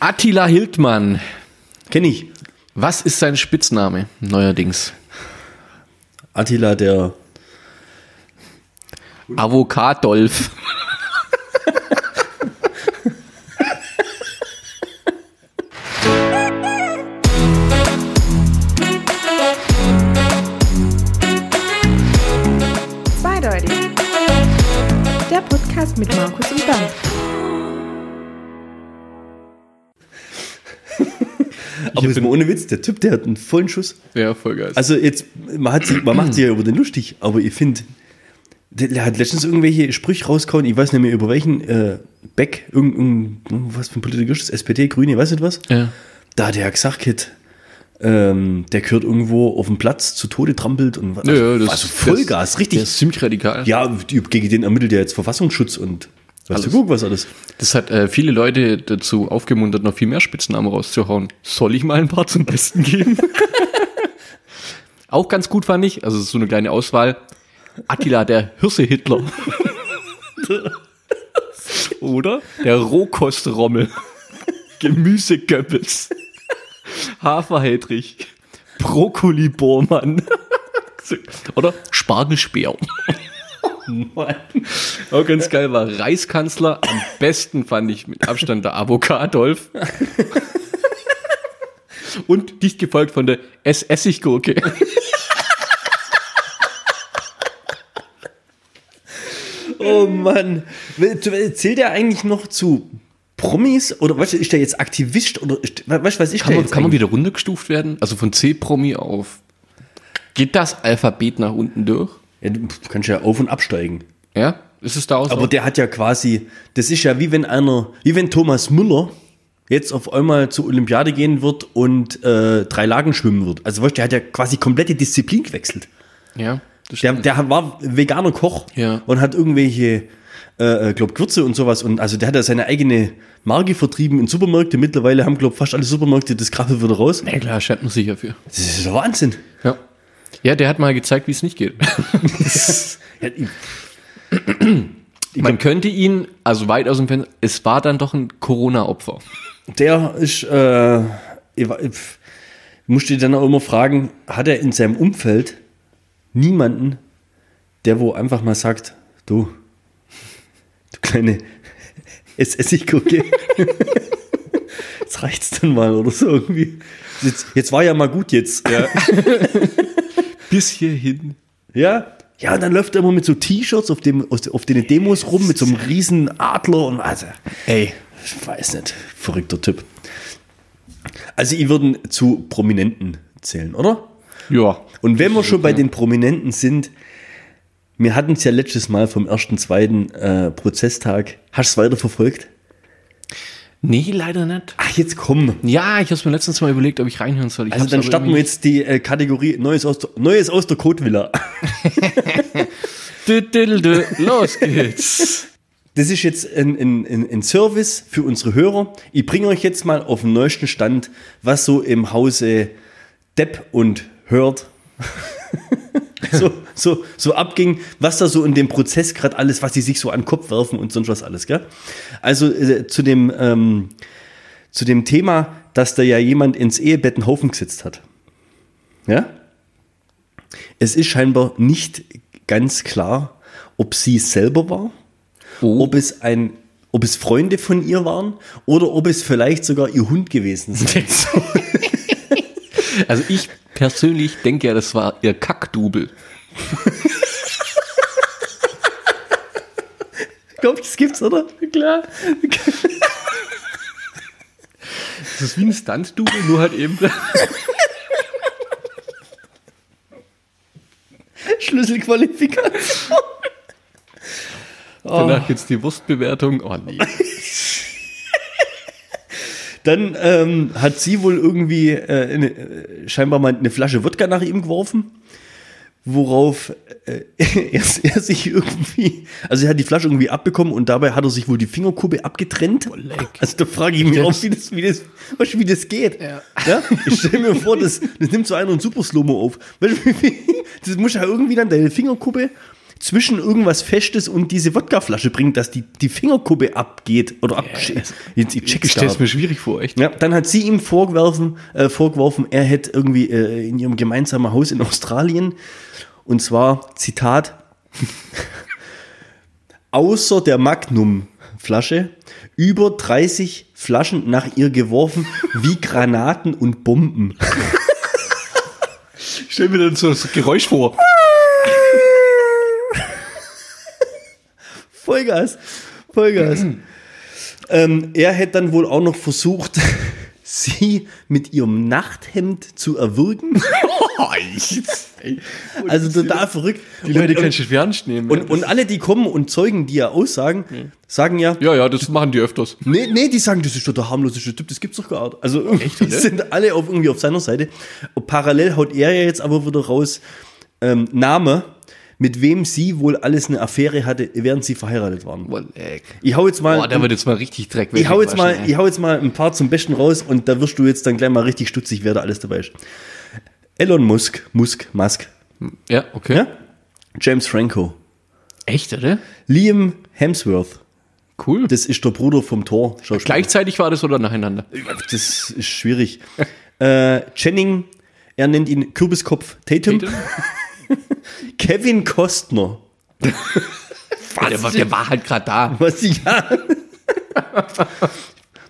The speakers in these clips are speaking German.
Attila Hildmann. Kenn ich. Was ist sein Spitzname neuerdings? Attila, der. Avocadolf. Zweideutig. Der Podcast mit Markus und Bernd. Aber jetzt mal ohne Witz, der Typ, der hat einen vollen Schuss. Ja, voll geil. Also jetzt, man, hat sich, man macht sich ja über den lustig, aber ich finde, der, der hat letztens irgendwelche Sprüche rausgehauen, ich weiß nicht mehr über welchen, äh, Beck, irgendein, was für ein Politiker ist das, SPD, Grüne, weiß nicht was. ja. Da hat er gesagt, hat, ähm, der gehört irgendwo auf dem Platz zu Tode trampelt und was. Ja, ja, das- also Vollgas, Der richtig. ist ziemlich radikal. Ja, gegen den ermittelt ja jetzt Verfassungsschutz und weißt du, Alles. guck, was alles. Das hat äh, viele Leute dazu aufgemuntert, noch viel mehr Spitznamen rauszuhauen. Soll ich mal ein paar zum Besten geben? Auch ganz gut fand ich, also so eine kleine Auswahl. Attila, der Hirse-Hitler. Oder der Rohkostrommel. Gemüsegöppels. Haferheidrich. Brokkoli-Bohrmann. Oder Spargelspeer. Auch ganz geil war Reichskanzler. Am besten fand ich mit Abstand der Avocadolf. Und dicht gefolgt von der S-Essiggurke. Oh Mann. Zählt er eigentlich noch zu Promis oder du, ist der jetzt Aktivist oder was ich Kann man, kann man wieder runtergestuft werden? Also von C-Promi auf. Geht das Alphabet nach unten durch? Ja, du kannst ja auf- und absteigen. Ja? Ist es da auch so? Aber der hat ja quasi, das ist ja wie wenn einer, wie wenn Thomas Müller jetzt auf einmal zur Olympiade gehen wird und äh, drei Lagen schwimmen wird. Also weißt du, der hat ja quasi komplette Disziplin gewechselt. ja, das Der, der war veganer Koch Ja. und hat irgendwelche, äh, glaub, Gewürze und sowas. Und also der hat ja seine eigene Marke vertrieben in Supermärkte. Mittlerweile haben, glaub, fast alle Supermärkte das Krabbel wieder raus. ja, klar, schämt man sich dafür. Das ist der Wahnsinn. Ja. Ja, der hat mal gezeigt, wie es nicht geht. Man könnte ihn, also weit aus dem Fenster, es war dann doch ein Corona-Opfer. Der ist, äh, ich, ich musste dann auch immer fragen, hat er in seinem Umfeld niemanden, der wo einfach mal sagt, du, du kleine Essiggurke, jetzt reicht's dann mal oder so irgendwie. Jetzt, jetzt war ja mal gut jetzt. Ja. Bis hierhin. ja. Ja, und dann läuft er immer mit so T-Shirts auf, dem, auf den Demos rum, mit so einem riesen Adler und also, Ey, ich weiß nicht, verrückter Typ. Also, ich würden zu Prominenten zählen, oder? ja. Und wenn wir schon bei den Prominenten sind, wir hatten es ja letztes Mal vom ersten, zweiten äh, Prozesstag. Hast du es weiter verfolgt? Nee, leider nicht. Ach, jetzt komm. Ja, ich habe mir letztens mal überlegt, ob ich reinhören soll. Ich Also dann starten wir jetzt die äh, Kategorie Neues aus der, Neues aus der dü, Los geht's. Das ist jetzt ein, ein, ein, ein Service für unsere Hörer. Ich bringe euch jetzt mal auf den neuesten Stand, was so im Hause Depp und Hört so, so, so abging, was da so in dem Prozess gerade alles, was sie sich so an den Kopf werfen und sonst was alles. Gell? Also äh, zu, dem, ähm, zu dem Thema, dass da ja jemand ins Ehebett einen Haufen gesetzt hat. Ja? Es ist scheinbar nicht ganz klar, ob sie es selber war Oh. ob es ein, ob es Freunde von ihr waren oder ob es vielleicht sogar ihr Hund gewesen soll. Also ich persönlich denke ja, das war ihr Kackdubel. Glaub, das gibt's, oder? Klar. Das ist wie ein Stunt-Double, nur halt eben. Schlüsselqualifikation. Danach gibt's die Wurstbewertung. Oh nee. Dann ähm, hat sie wohl irgendwie äh, eine, äh, scheinbar mal eine Flasche Wodka nach ihm geworfen, worauf äh, er, er sich irgendwie, also er hat die Flasche irgendwie abbekommen und dabei hat er sich wohl die Fingerkuppe abgetrennt. Also da frage ich mich auch, wie das, wie das, weißt wie das geht. Ja. Ja? Ich stelle mir vor, das, das nimmt so einer einen Super Slow-Mo auf. Das muss ja irgendwie dann deine Fingerkuppe zwischen irgendwas Festes und diese Wodkaflasche bringt, dass die, die Fingerkuppe abgeht oder ab. Jetzt, ich check's Ich stelle es mir schwierig vor, echt. ja, dann hat sie ihm vorgeworfen, äh, vorgeworfen er hätte irgendwie äh, in ihrem gemeinsamen Haus in Australien, und zwar, Zitat, außer der Magnum-Flasche über 30 Flaschen nach ihr geworfen, wie Granaten und Bomben. Ich stelle mir dann so das Geräusch vor. Vollgas, Vollgas. ähm, er hätte dann wohl auch noch versucht, sie mit ihrem Nachthemd zu erwürgen. Also total verrückt. Die Leute kannst du schwer ernst nehmen. und, und alle, die kommen und Zeugen, die ja aussagen, sagen ja, ja, ja, das machen die öfters. nee, nee, die sagen, das ist doch der harmloseste Typ, das gibt's doch gar nicht. Also irgendwie oder? sind alle auf, irgendwie auf seiner Seite. Und parallel haut er ja jetzt aber wieder raus, ähm, Name, mit wem sie wohl alles eine Affäre hatte, während sie verheiratet waren. Ich hau jetzt mal, Boah, der wird jetzt mal richtig Dreck ich hau jetzt mal, ey. ich hau jetzt mal ein paar zum Besten raus und da wirst du jetzt dann gleich mal richtig stutzig, wer da alles dabei ist. Elon Musk, Musk, Musk, Ja, okay. ja? James Franco, Echt, oder? Liam Hemsworth, Cool. das ist der Bruder vom. Schauspieler. Gleichzeitig war das oder nacheinander? Das ist schwierig. äh, Channing, er nennt ihn Kürbiskopf Tatum. Tatum? Kevin Costner. Der, war- der war halt gerade da. Was ja.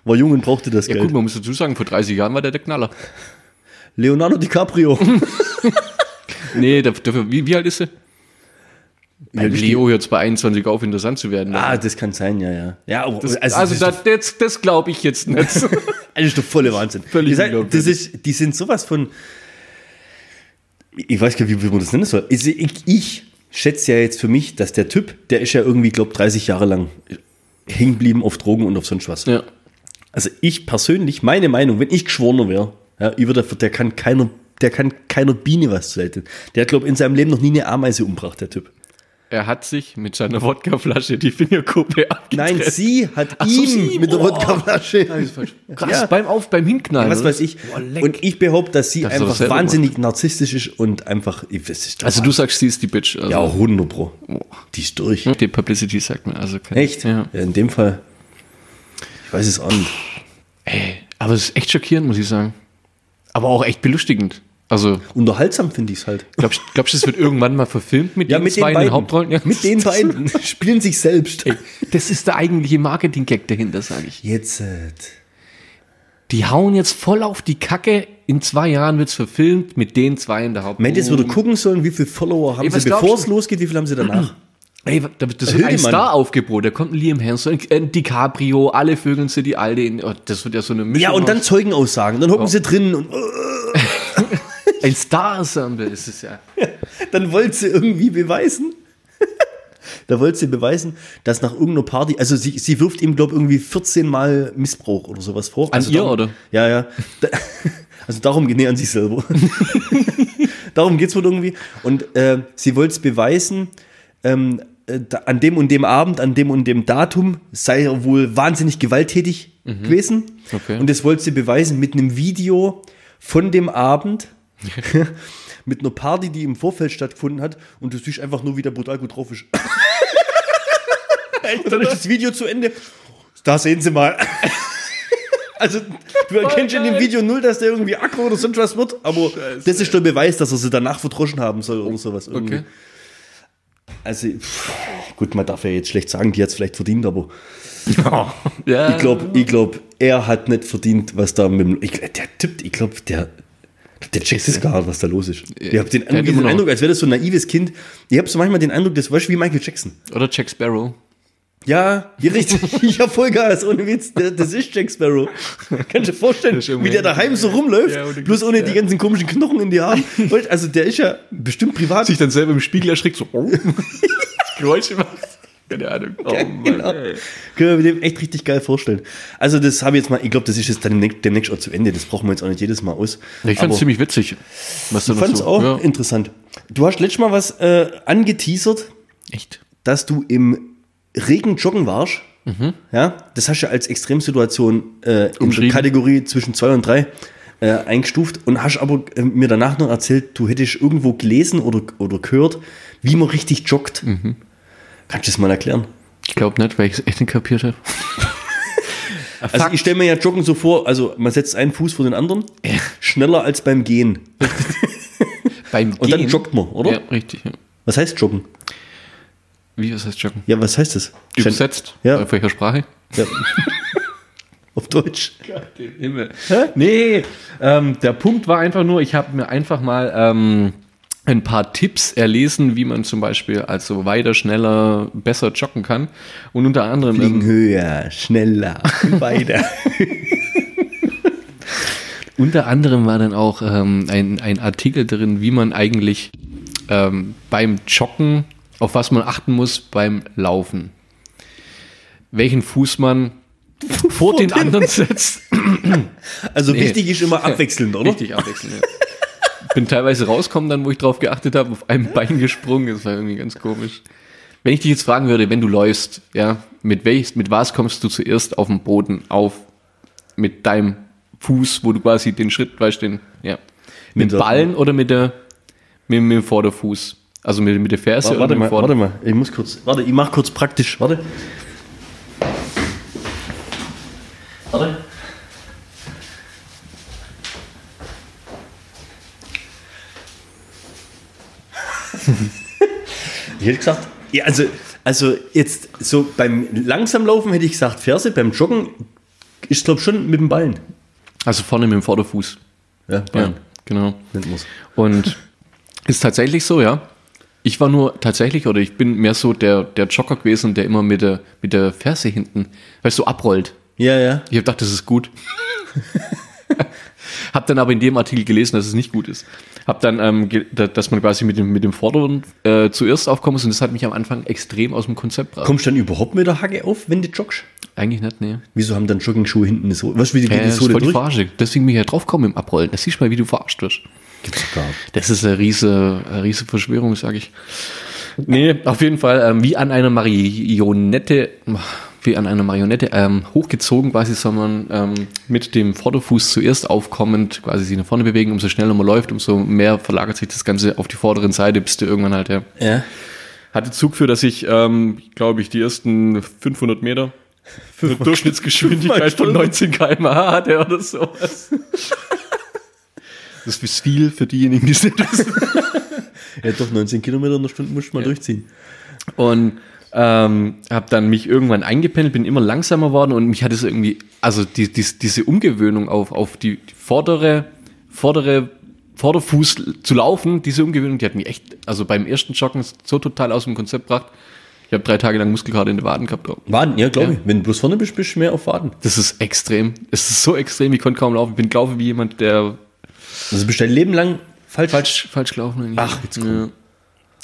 War jung und brauchte das Ja Geld. gut, man muss dazu sagen, vor 30 Jahren war der der Knaller. Leonardo DiCaprio. Nee, der, wie, wie alt ist er? Bei ist Leo jetzt bei 21 auf, interessant zu werden. ah, das kann sein, ja, ja. Ja, aber Das, also, also, das, das, das, das glaube ich jetzt nicht. das ist doch volle Wahnsinn. Völlig Ich das unglaublich. ist, die sind sowas von. Ich weiß gar nicht, wie, wie man das nennen soll. Ich, ich, ich schätze ja jetzt für mich, dass der Typ, der ist ja irgendwie, glaube 30 Jahre lang hängen geblieben auf Drogen und auf sonst was. ja. Also ich persönlich, meine Meinung, wenn ich Geschworener wäre, ja, ich würde, der kann keiner, der kann keiner Biene was zuleiten. Der hat, glaube in seinem Leben noch nie eine Ameise umgebracht, der Typ. Er hat sich mit seiner Wodkaflasche die Fingerkuppe abgetrennt. Nein, sie hat Ach so, ihm sie. mit der. Wodkaflasche. Krass, Ja. beim Auf, beim Hinknallen. Was oder? weiß ich. Boah. Und ich behaupte, dass sie Das einfach wahnsinnig narzisstisch ist und einfach. ich- Das ist also du sagst, sie ist die Bitch. Also, ja, 100 Pro. Die ist durch. Die Publicity sagt mir. Also kein- Echt? Ja. Ja, in dem Fall. Ich weiß es auch nicht. Ey, aber es ist echt schockierend, muss ich sagen. Aber auch echt belustigend. Also, Unterhaltsam finde ich es halt. glaubst du, glaubst, du, das wird irgendwann mal verfilmt mit Ja, den mit zwei den in beiden. den Hauptrollen? Ja. Mit den beiden. Spielen sich selbst. Ey, das ist der eigentliche Marketing-Gag dahinter, sage ich. Jetzt. Äh, Die hauen jetzt voll auf die Kacke. In zwei Jahren wird es verfilmt mit den zwei in der Hauptrolle. Mendes würde gucken sollen, wie viele Follower haben Ey, sie, bevor es losgeht, wie viel haben sie danach? Ey, da- das wird ein. Star-Aufgebot. Da kommt ein Liam Hansen, ein DiCaprio, alle Vögeln sind die Alte. In, oh, das wird ja so eine Mischung. ja, und dann aus- Zeugenaussagen. Dann hocken sie drin und ein Star-Ensemble ist es ja. dann wollte sie irgendwie beweisen. da wollte sie beweisen, dass nach irgendeiner Party, also sie, sie wirft ihm, glaube ich, irgendwie 14 Mal Missbrauch oder sowas vor. An also ihr, darum, oder? Ja, ja. Also darum, nee, an sich selber. darum geht es wohl irgendwie. Und äh, sie wollte es beweisen, ähm, äh, da, an dem und dem Abend, an dem und dem Datum sei er wohl wahnsinnig gewalttätig gewesen. Mhm. Okay. Und das wollte sie beweisen mit einem Video von dem Abend. mit einer Party, die im Vorfeld stattgefunden hat und du siehst einfach nur, wie der brutal gut drauf ist. und dann ist das Video zu Ende. Da sehen sie mal. Also, du erkennst in dem. Video null, dass der irgendwie aggro oder sonst was wird, aber das ist der Beweis, dass er sie danach verdroschen haben soll oder sowas. Irgendwie. Okay. Also, pff, gut, man darf ja jetzt schlecht sagen, die hat es vielleicht verdient, aber Ja. ich glaube, ich glaub, er hat nicht verdient, was da mit dem. Ich, der tippt, ich glaube, der. Der checkt es gar nicht, was da los ist. Ich habe den, Der hat diesen immer noch- Eindruck, als wäre das so ein naives Kind. Ich habe so manchmal den Eindruck, das du, wie Michael Jackson. Oder Jack Sparrow. Ja, hier richtig. Ich hab Vollgas, ohne Witz. Der, das ist Jack Sparrow. Kannst du dir vorstellen, wie der daheim so rumläuft, Ja, bloß ohne ja. die ganzen komischen Knochen in die du, Also der ist ja bestimmt privat. Sich dann selber im Spiegel erschrickt, so, oh. Geräusche macht. Keine Ahnung. Oh, Mann, Genau. ey. Können wir mir dem echt richtig geil vorstellen. Also das habe ich jetzt mal, ich glaube, das ist jetzt dann demnächst, auch zu Ende. Das brauchen wir jetzt auch nicht jedes Mal aus. Ja, ich fand es ziemlich witzig. Was ich fand es so, auch Ja. interessant. Du hast letztes Mal was äh, angeteasert, Echt? dass du im Regen joggen warst. Ja, das hast du als Extremsituation äh, in der. Kategorie zwischen zwei und drei. äh, eingestuft und hast aber äh, mir danach noch erzählt, du hättest irgendwo gelesen oder, oder gehört, wie man richtig joggt. Mhm. Kannst du das mal erklären? Ich glaube nicht, weil ich es echt nicht kapiert habe. Also ich stelle mir ja Joggen so vor, also man setzt einen Fuß vor den anderen, schneller als beim Gehen. Beim Und dann joggt man, oder? Ja, richtig. Ja. Was heißt Joggen? Wie, was heißt joggen? Ja, was heißt das? Übersetzt? Ja. Auf welcher Sprache? Ja. Auf Deutsch. Den Himmel. Nee, ähm, der Punkt war einfach nur, ich habe mir einfach mal ähm, ein paar Tipps erlesen, wie man zum Beispiel also weiter, schneller, besser joggen kann. Und unter anderem Fliegen ähm, höher, schneller, weiter. Unter anderem war dann auch ähm, ein, ein Artikel drin, wie man eigentlich ähm, beim Joggen, auf was man achten muss beim Laufen. Welchen Fuß man vor den anderen setzt. Also Nee. wichtig ist immer abwechselnd, oder? Richtig abwechselnd. Ja. Bin teilweise rausgekommen, dann wo ich drauf geachtet habe, auf einem Bein gesprungen. Das war irgendwie ganz komisch. Wenn ich dich jetzt fragen würde, wenn du läufst, ja, mit welch, mit was kommst du zuerst auf den Boden auf? Mit deinem Fuß, wo du quasi den Schritt, weißt den, ja. Mit Mit Ballen oder mit der, mit, mit dem Vorderfuß? Also mit, mit der Ferse Warte, oder mit dem mal, warte mal, ich muss kurz, warte, ich mach kurz praktisch, warte. Warte. Ich hätte gesagt, ja, also, also jetzt so beim langsam Laufen hätte ich gesagt Ferse, beim Joggen ist glaube schon mit dem Ballen. Also vorne mit dem Vorderfuß. Ja, Ja, Ballen genau. nennt man's. Und ist tatsächlich so, ja. Ich war nur tatsächlich, oder ich bin mehr so der, der Jogger gewesen, der immer mit der, mit der Ferse hinten, weißt du, so abrollt. Ja, ja. Ich habe gedacht, das ist gut. hab dann aber in dem Artikel gelesen, dass es nicht gut ist. Hab dann, ähm, dass man quasi mit dem, mit dem Vorderen äh, zuerst aufkommen muss und das hat mich am Anfang extrem aus dem Konzept gebracht. Kommst du dann überhaupt mit der Hacke auf, wenn du joggst? Eigentlich nicht, nee. Wieso haben dann Joggingschuhe hinten eine Sohle? Weißt du, wie die, geht die das ist Sohle voll die. Deswegen bin ich ja drauf gekommen im Abrollen. Das siehst du mal, wie du verarscht wirst. Gibt's gar nicht. Das ist eine riese, eine riese Verschwörung, sage ich. Nee, auf jeden Fall, ähm, wie an einer Marionette, wie an einer Marionette, ähm, hochgezogen quasi, soll man ähm, mit dem Vorderfuß zuerst aufkommend quasi sich nach vorne bewegen. Umso schneller man läuft, umso mehr verlagert sich das Ganze auf die vorderen Seite, bis du irgendwann halt, ja. Ja. Hatte Zug für, dass ich, ähm, glaube ich, die ersten 500 Meter eine Durchschnittsgeschwindigkeit von 19 km/h hatte oder sowas. Das ist viel für diejenigen, die es nicht wissen. Ja, doch, 19 Kilometer in der Stunde musst du mal durchziehen. Und ähm, habe dann mich irgendwann eingependelt, bin immer langsamer worden und mich hat es irgendwie, also die, die, diese Umgewöhnung auf, auf die, die vordere, vordere, Vorderfuß zu laufen, diese Umgewöhnung, die hat mich echt, also beim ersten Joggen so total aus dem Konzept gebracht. Ich habe drei Tage lang Muskelkater in den Waden gehabt. Waden, ja, glaube Ja. ich. Wenn du bloß vorne bist, bist du mehr auf Waden. Das ist extrem. Es ist so extrem, ich konnte kaum laufen. Ich bin gelaufen wie jemand, der Also bist du dein Leben lang falsch. falsch, falsch gelaufen. Ach, jetzt komm.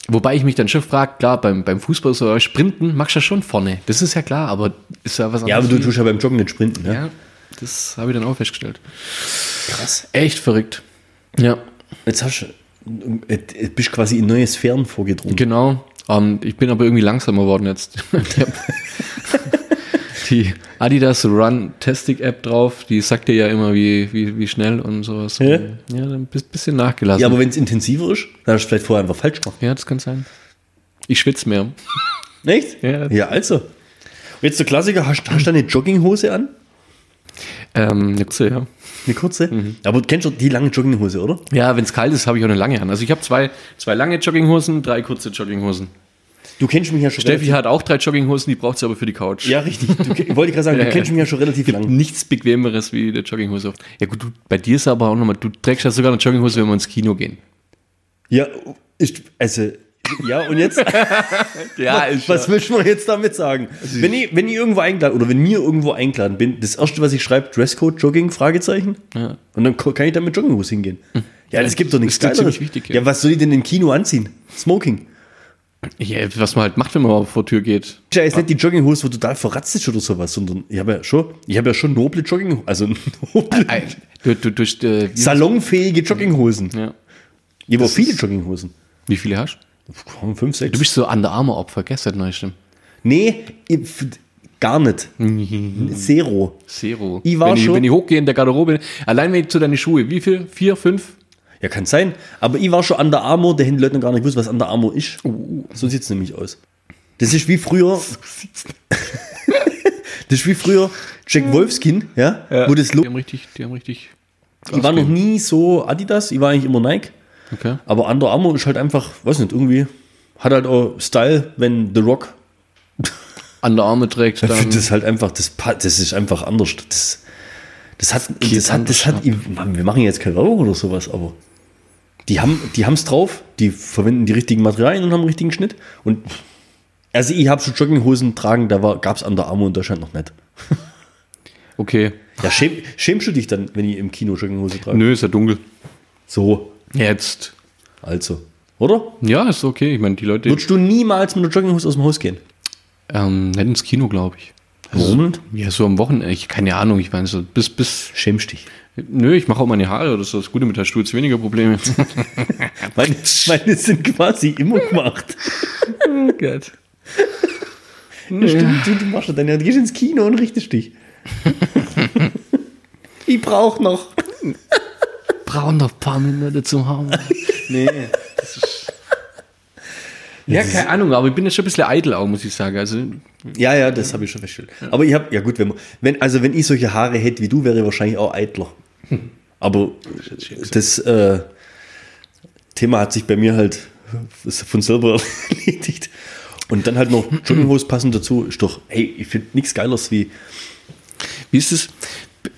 Wobei ich mich dann schon frage, klar, beim, beim Fußball so Sprinten machst du ja schon vorne. Das ist ja klar, aber ist ja was Ja, aber du tust ja beim Joggen nicht sprinten. Ja? Ja, das habe ich dann auch festgestellt. Krass. Echt verrückt. Ja, Jetzt hast du, äh, bist quasi in neue Sphären vorgedrungen. genau. Ähm, ich bin aber irgendwie langsamer geworden jetzt. Die Adidas Run Testing App drauf, die sagt dir ja immer, wie, wie, wie schnell und sowas. Ja. Ja, dann bist ein bisschen nachgelassen. Ja, aber wenn es intensiver ist, dann hast du vielleicht vorher einfach falsch gemacht. ja, das kann sein. Ich schwitze mehr. Echt? Ja. Ja, also. Und jetzt der Klassiker, hast, hast du eine Jogginghose an? Ähm, eine kurze, ja. Eine kurze? Mhm. Aber du kennst doch die lange Jogginghose, oder? Ja, wenn es kalt ist, habe ich auch eine lange an. Also ich habe zwei, zwei lange Jogginghosen, drei kurze Jogginghosen. Du kennst mich ja schon Steffi hat auch drei Jogginghosen, die braucht sie aber für die Couch. Ja, richtig. Du, wollte ich gerade sagen, Ja, du ja. kennst mich ja schon relativ lang. Nichts bequemeres wie eine Jogginghose. Ja gut, du, bei dir ist aber auch nochmal, du trägst ja sogar eine Jogginghose, wenn wir ins Kino gehen. Ja, ist, also, ja, und jetzt? Ja, was willst du jetzt damit sagen? Wenn ich, wenn ich irgendwo eingeladen oder wenn mir irgendwo eingeladen bin, das erste, was ich schreibe, Dresscode, Jogging, Fragezeichen. Ja. Und dann kann ich da mit Jogginghose hingehen. Ja, das gibt doch nichts Ist doch Geileres. ja. ja. was soll ich denn im Kino anziehen? Smoking. Ja, was man halt macht, wenn man mal vor die Tür geht. Ja, ist nicht die Jogginghose, wo total verratzt ist oder sowas, sondern ich habe ja schon, ich habe ja schon noble Jogging, also noble, Ei, Du, du, durch, äh, salonfähige Jogginghosen. ja. Ich habe Das viele Jogginghosen. wie viele hast Komm, Fünf, sechs. du? bist so Under Armour Opfer, gestern neu, stimmt. Nee, ich- Gar nicht. Zero. Zero. Ich war wenn, ich, schon- wenn ich hochgehe in der Garderobe, allein wenn ich zu deinen Schuhe, wie viel? Vier, fünf? Ja, kann sein. Aber ich war schon an der Armour, der die Leute noch gar nicht gewusst, was an der Armour ist. So sieht es nämlich aus. Das ist wie früher. das ist wie früher Jack Wolfskin, ja, wo das Die haben richtig, die haben richtig. Ich war noch nie so Adidas, ich war eigentlich immer Nike. Okay. Aber Under Armour ist halt einfach, weiß nicht, irgendwie, hat halt auch Style, wenn The Rock. An der Arme trägt, Ich dann. finde das halt einfach, das, das ist einfach anders. Das, das hat, das hat, das hat, wir machen jetzt keine Werbung oder sowas, aber die haben die es drauf, die verwenden die richtigen Materialien und haben einen richtigen Schnitt. Und also ich habe schon Jogginghosen tragen, da gab es Under Armour in Deutschland noch nicht. Okay. Ja, schäm, schämst du dich dann, wenn ich im Kino Jogginghose trage? Nö, ist ja dunkel. So, Jetzt. also. Oder? Ja, ist okay. Ich meine, die Leute. Würdest du niemals mit einer Jogginghose aus dem Haus gehen? Ähm, nicht ins Kino, glaube ich. Warum? Ja, so am Wochenende. Ich keine Ahnung. Ich meine, so bis, bis. Schämst dich. Nö, ich mache auch meine Haare. Das ist das Gute mit der Sturz. Weniger Probleme. Meine, meine sind quasi immer gemacht. oh Gott. Ja, stimmt, du, du machst das dann ja. Du gehst ins Kino und richtest dich. ich brauch noch. Brauchen noch ein paar Minuten zum Haben. Nee. Ja, keine Ahnung, aber ich bin jetzt schon ein bisschen eitel auch, muss ich sagen. Also, Ja, ja, das habe ich schon festgestellt. Aber ich habe, ja gut, wenn, man, wenn, also wenn ich solche Haare hätte wie du, wäre ich wahrscheinlich auch eitler. Aber das äh, Thema hat sich bei mir halt von selber erledigt. Und dann halt noch Jogginghose passend dazu, ist doch, hey, ich finde nichts Geileres wie, wie ist es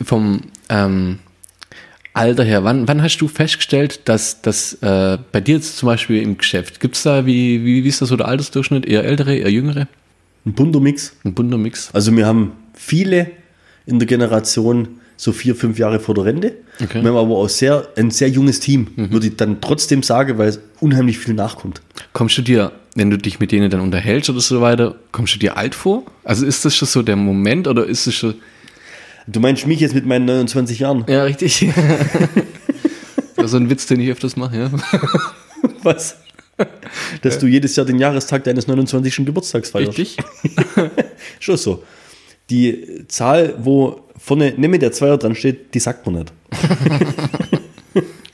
vom ähm, Alter her? Wann, wann hast du festgestellt, dass das äh, bei dir jetzt zum Beispiel im Geschäft, gibt es da, wie, wie, wie ist das so der Altersdurchschnitt? Eher ältere, eher jüngere? ein bunter Mix. Ein bunter Mix? Also wir haben viele in der Generation so vier, fünf Jahre vor der Rente. Okay. Wir haben aber auch sehr, ein sehr junges Team, würde ich dann trotzdem sagen, weil es unheimlich viel nachkommt. Kommst du dir, wenn du dich mit denen dann unterhältst oder so weiter, kommst du dir alt vor? Also ist das schon so der Moment oder ist es schon. Du meinst mich jetzt mit meinen 29 Jahren? Ja, richtig. das ist so ein Witz, den ich öfters mache, ja. Was? Dass du jedes Jahr den Jahrestag deines 29. Geburtstags feierst. Richtig? Schon so. Die Zahl, wo vorne nicht mehr der Zweier dran steht, die sagt man nicht.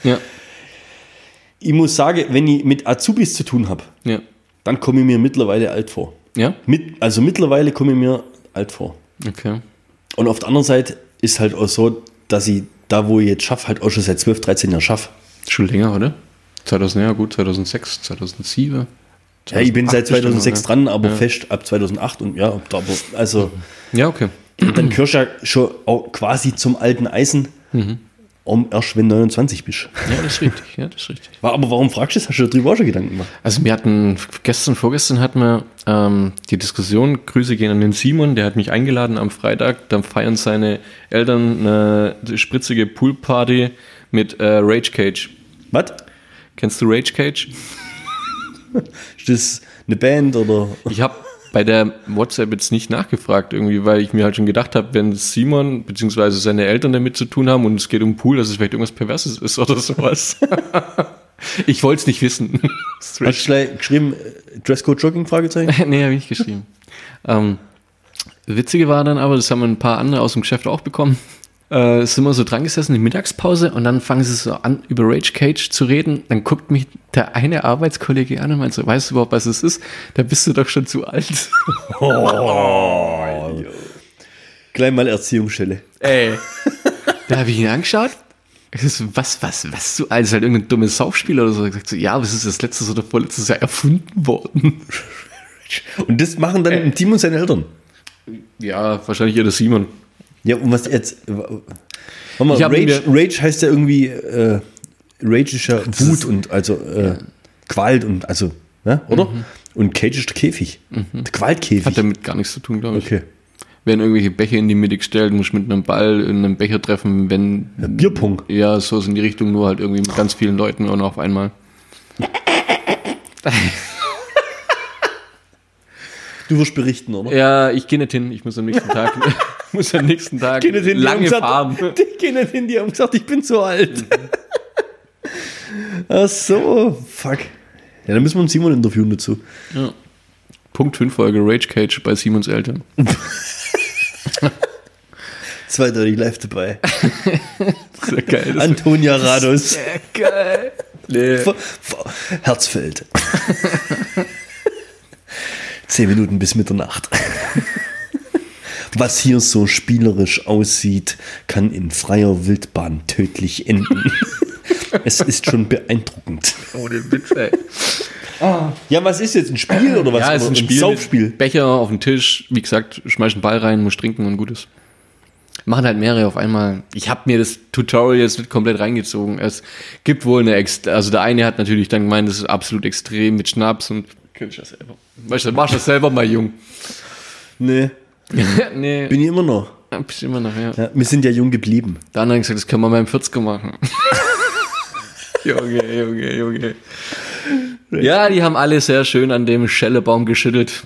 Ja. Ich muss sagen, wenn ich mit Azubis zu tun habe, Ja. dann komme ich mir mittlerweile alt vor. Ja? Mit, also mittlerweile komme ich mir alt vor. Okay. Und auf der anderen Seite ist halt auch so, dass ich da, wo ich jetzt schaffe, halt auch schon seit 12, 13 Jahren schaffe. Schon länger, oder? 2000, ja gut, 2006, 2007. Ja, ich bin seit 2008 2006 bestimmt noch, dran, aber Ja. fest ab 2008 und ja, da- aber also Ja, okay. dann gehörst du ja schon auch quasi zum alten Eisen, um erst wenn 29 bist. Ja, das ist richtig. Ja, das ist richtig. Aber warum fragst du das? Hast du darüber auch schon Gedanken gemacht? Also wir hatten gestern, vorgestern hatten wir ähm, die Diskussion, Grüße gehen an den Simon, der hat mich eingeladen am Freitag, dann feiern seine Eltern eine spritzige Poolparty mit äh, Rage Cage. Was? Kennst du Rage Cage? Ist das eine Band oder? Ich habe bei der WhatsApp jetzt nicht nachgefragt, irgendwie, weil ich mir halt schon gedacht habe, wenn Simon bzw. seine Eltern damit zu tun haben und es geht um Pool, dass es vielleicht irgendwas Perverses ist oder sowas. ich wollte es nicht wissen. Hast du gleich geschrieben, äh, Dresscode Jogging? Fragezeichen? nee, habe ich nicht geschrieben. ähm, Witzige war dann aber, das haben ein paar andere aus dem Geschäft auch bekommen. Äh, sind wir so dran gesessen in der Mittagspause und dann fangen sie so an, über Rage Cage zu reden. Dann guckt mich der eine Arbeitskollege an und meint so, weißt du überhaupt, was es ist? Da bist du doch schon zu alt. Gleich mal Erziehungsstelle. Ey. Da habe ich ihn angeschaut. Ich so, was, was, was, du, also halt irgendein dummes Saufspiel oder so. Ich sag so, ja, was ist das letztes oder vorletztes Jahr erfunden worden? Und das machen dann im Team und seine Eltern. Ja, wahrscheinlich eher der Simon. Ja, und was jetzt? Warte mal, Rage, Rage heißt ja irgendwie, äh, Rage ist ja Wut und also äh, Qual und also, ne, oder? Und Cage ist der Käfig. Der Qualkäfig. Hat damit gar nichts zu tun, glaube ich. okay. Werden irgendwelche Becher in die Mitte gestellt, muss mit einem Ball in einem Becher treffen, wenn. Bierpong. Ja, so ist in die Richtung, nur halt irgendwie mit ganz vielen Leuten und auf einmal. Du wirst berichten, oder? Ja, ich gehe nicht hin, ich muss am nächsten Tag, muss am nächsten Tag lange fahren. Die gehen nicht hin, die haben gesagt, ich bin zu alt. Ach so, fuck. Ja, dann müssen wir einen Simon interviewen dazu. Ja. Punkt 5 Folge Rage Cage bei Simons Eltern. Zweideutig live dabei. Sehr geil. Antonia Rados. sehr geil. Nee. Herzfeld. Zehn Minuten bis Mitternacht. Was hier so spielerisch aussieht, kann in freier Wildbahn tödlich enden. Es ist schon beeindruckend. Ohne Witz, ey. Ja, was ist jetzt ein Spiel oder was? Ja, es ist ein Spiel. Saufspiel. mit Becher auf den Tisch. Wie gesagt, schmeiß einen Ball rein, muss trinken und gutes. Machen halt mehrere auf einmal. Ich habe mir das Tutorial jetzt nicht komplett reingezogen. Es gibt wohl eine, Ex also der eine hat natürlich dann gemeint, das ist absolut extrem mit Schnaps und kennst du das selber. Weißt du, machst das selber mal jung. Nee, nee, bin ich immer noch. bist immer noch, ja. Ja, wir sind ja jung geblieben. Der andere hat gesagt, das können wir mal im 40er machen. Junge, Junge, Junge. Ja, die haben alle sehr schön an dem Schellebaum geschüttelt.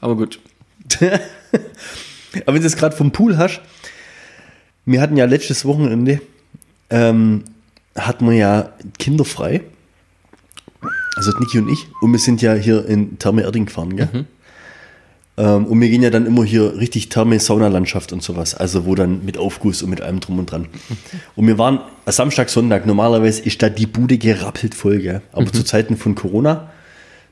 Aber gut. Aber wenn du es gerade vom Pool hast, wir hatten ja letztes Wochenende, ähm, hatten wir ja kinderfrei. Also Niki und ich. Und wir sind ja hier in Therme Erding gefahren, gell? Ähm, und wir gehen ja dann immer hier richtig Therme, Saunalandschaft und sowas. Also wo dann mit Aufguss und mit allem drum und dran. Und wir waren Samstag, Sonntag. Normalerweise ist da die Bude gerappelt voll, gell? Aber zu Zeiten von Corona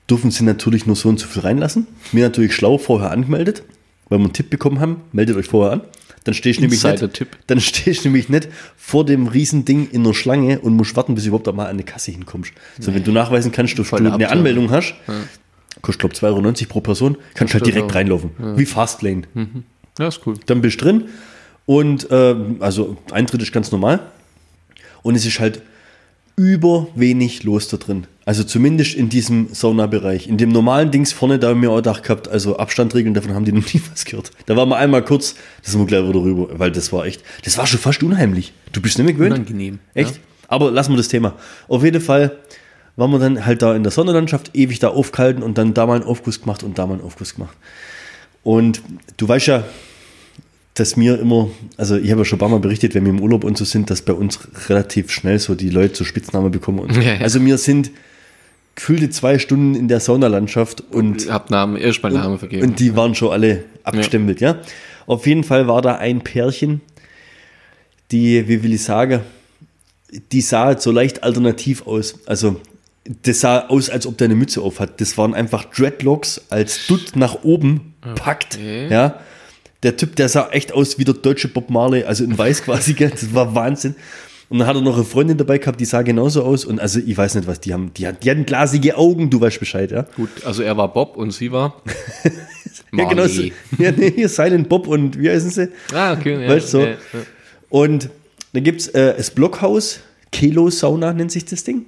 dürfen sie natürlich nur so und so viel reinlassen. Mir natürlich schlau vorher angemeldet, weil wir einen Tipp bekommen haben. Meldet euch vorher an. Dann stehe ich nämlich nicht, dann stehe ich nämlich nicht vor dem Riesending in der Schlange und muss warten, bis du überhaupt mal an eine Kasse hinkommst. So, wenn du nachweisen kannst, dass du eine Abturn. Anmeldung hast, kostet glaube 2,90 Euro pro Person, kannst halt direkt auch. reinlaufen. Wie Fastlane. Ja, ist cool. Dann bist du drin und ähm, also Eintritt ist ganz normal. Und es ist halt über wenig los da drin. Also zumindest in diesem Saunabereich. In dem normalen Dings vorne, da haben wir auch gedacht gehabt, also Abstandregeln, davon haben die noch nie was gehört. Da waren wir einmal kurz, das sind wir gleich wieder rüber, weil das war echt, das war schon fast unheimlich. Du bist nicht mehr gewöhnt. Unangenehm, Echt? ja. Aber lassen wir das Thema. Auf jeden Fall waren wir dann halt da in der Sonnenlandschaft, ewig da aufgehalten und dann da mal einen Aufguss gemacht und da mal einen Aufguss gemacht. Und du weißt ja, dass mir immer, also ich habe ja schon ein paar Mal berichtet, wenn wir im Urlaub und so sind, dass bei uns relativ schnell so die Leute so Spitznamen bekommen. Und so. Ja, ja. Also wir sind gefühlte zwei Stunden in der Saunalandschaft und, Hab Namen, erst mal Namen vergeben. und die waren schon alle abgestempelt, ja. Auf jeden Fall war da ein Pärchen, die, wie will ich sagen, die sah so leicht alternativ aus. Also das sah aus, als ob der eine Mütze auf hat. Das waren einfach Dreadlocks als Dutt nach oben packt. Ja. Der Typ, der sah echt aus wie der deutsche Bob Marley, also in weiß quasi. gell? Das war Wahnsinn. Und dann hat er noch eine Freundin dabei gehabt, die sah genauso aus. Und also ich weiß nicht, was die haben. Die, hat- die hatten glasige Augen, du weißt Bescheid, ja. Gut, also er war Bob und sie war Ja, genau. so. Ja, nee, hier Silent Bob und wie heißen sie? Ah, okay. Ja, weißt du so. ja, ja. Und dann gibt es äh, das Blockhaus, Kelo Sauna nennt sich das Ding.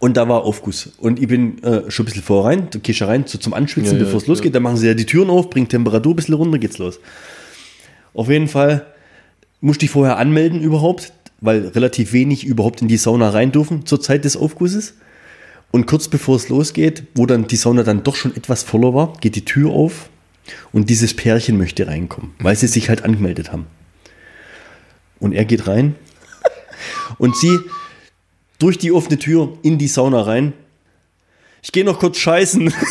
Und da war Aufguss. Und ich bin äh, schon ein bisschen vor rein, ja rein so zum Anschwitzen, Ja, ja, bevor es losgeht. Dann machen sie ja die Türen auf, bringt Temperatur ein bisschen runter, geht's los. Auf jeden Fall musste ich vorher anmelden überhaupt, weil relativ wenig überhaupt in die Sauna rein dürfen zur Zeit des Aufgusses. Und kurz bevor es losgeht, wo dann die Sauna dann doch schon etwas voller war, geht die Tür auf und dieses Pärchen möchte reinkommen, weil sie sich halt angemeldet haben. Und er geht rein und sie durch die offene Tür in die Sauna rein. Ich gehe noch kurz scheißen.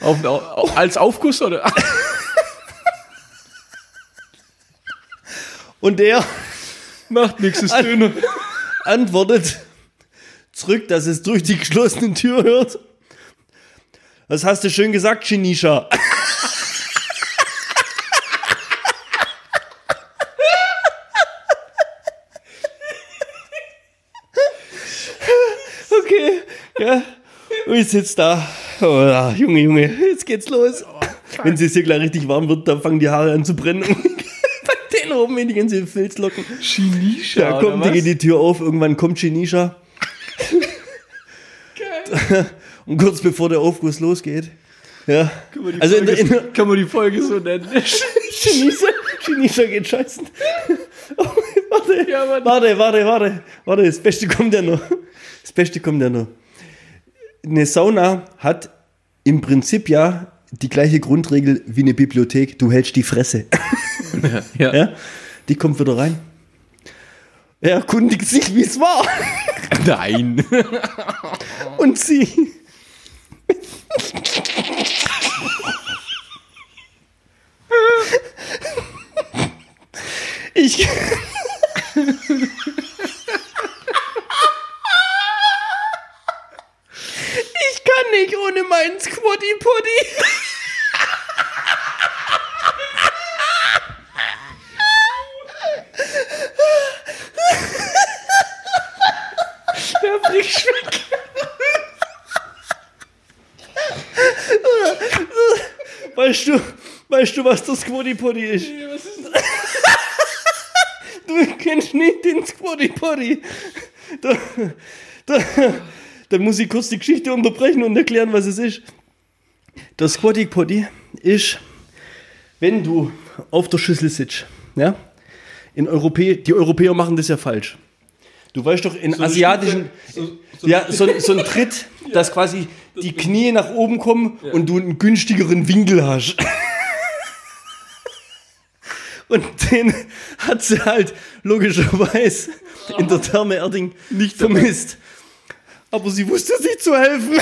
Auf, auf, als Aufguss oder? Und er Macht nichts, ist Döner. antwortet zurück, dass es durch die geschlossene Tür hört. Was hast du schön gesagt, Shinisha? okay, ja. Und ich sitze da. Oh, ja, Junge, Junge, jetzt geht's los. Wenn es jetzt hier gleich richtig warm wird, dann fangen die Haare an zu brennen. Bei den oben in die ganze Filzlocken. Chinisha. Da kommt die, die Tür auf, irgendwann kommt Shinisha. Und kurz bevor der Aufguss losgeht. Ja. Also in der, in der kann man die Folge so nennen? Shinisha, Shinisha geht scheißen. Oh, warte, Ja, warte, warte, warte, warte, das Beste kommt ja noch. Das Beste kommt ja noch. Eine Sauna hat im Prinzip ja die gleiche Grundregel wie eine Bibliothek. Du hältst die Fresse. ja. Ja? Die kommt wieder rein. Er erkundigt sich, wie es war. Nein. Und sie. Ich. Nicht ohne meinen Squatty Potty. Der bricht weg. Weißt du, weißt du, was das Squatty Potty ist? Du kennst nicht den Squatty Potty. Da, da, da muss ich kurz die Geschichte unterbrechen und erklären, was es ist. Das Squatty Potty ist, wenn du auf der Schüssel sitzt, ja? In Europä die Europäer machen das ja falsch. Du weißt doch, in asiatischen, ja, so, so ein Tritt, dass quasi die Knie nach oben kommen und du einen günstigeren Winkel hast. Und den hat sie halt logischerweise in der Therme Erding nicht vermisst. Aber sie wusste sich zu helfen.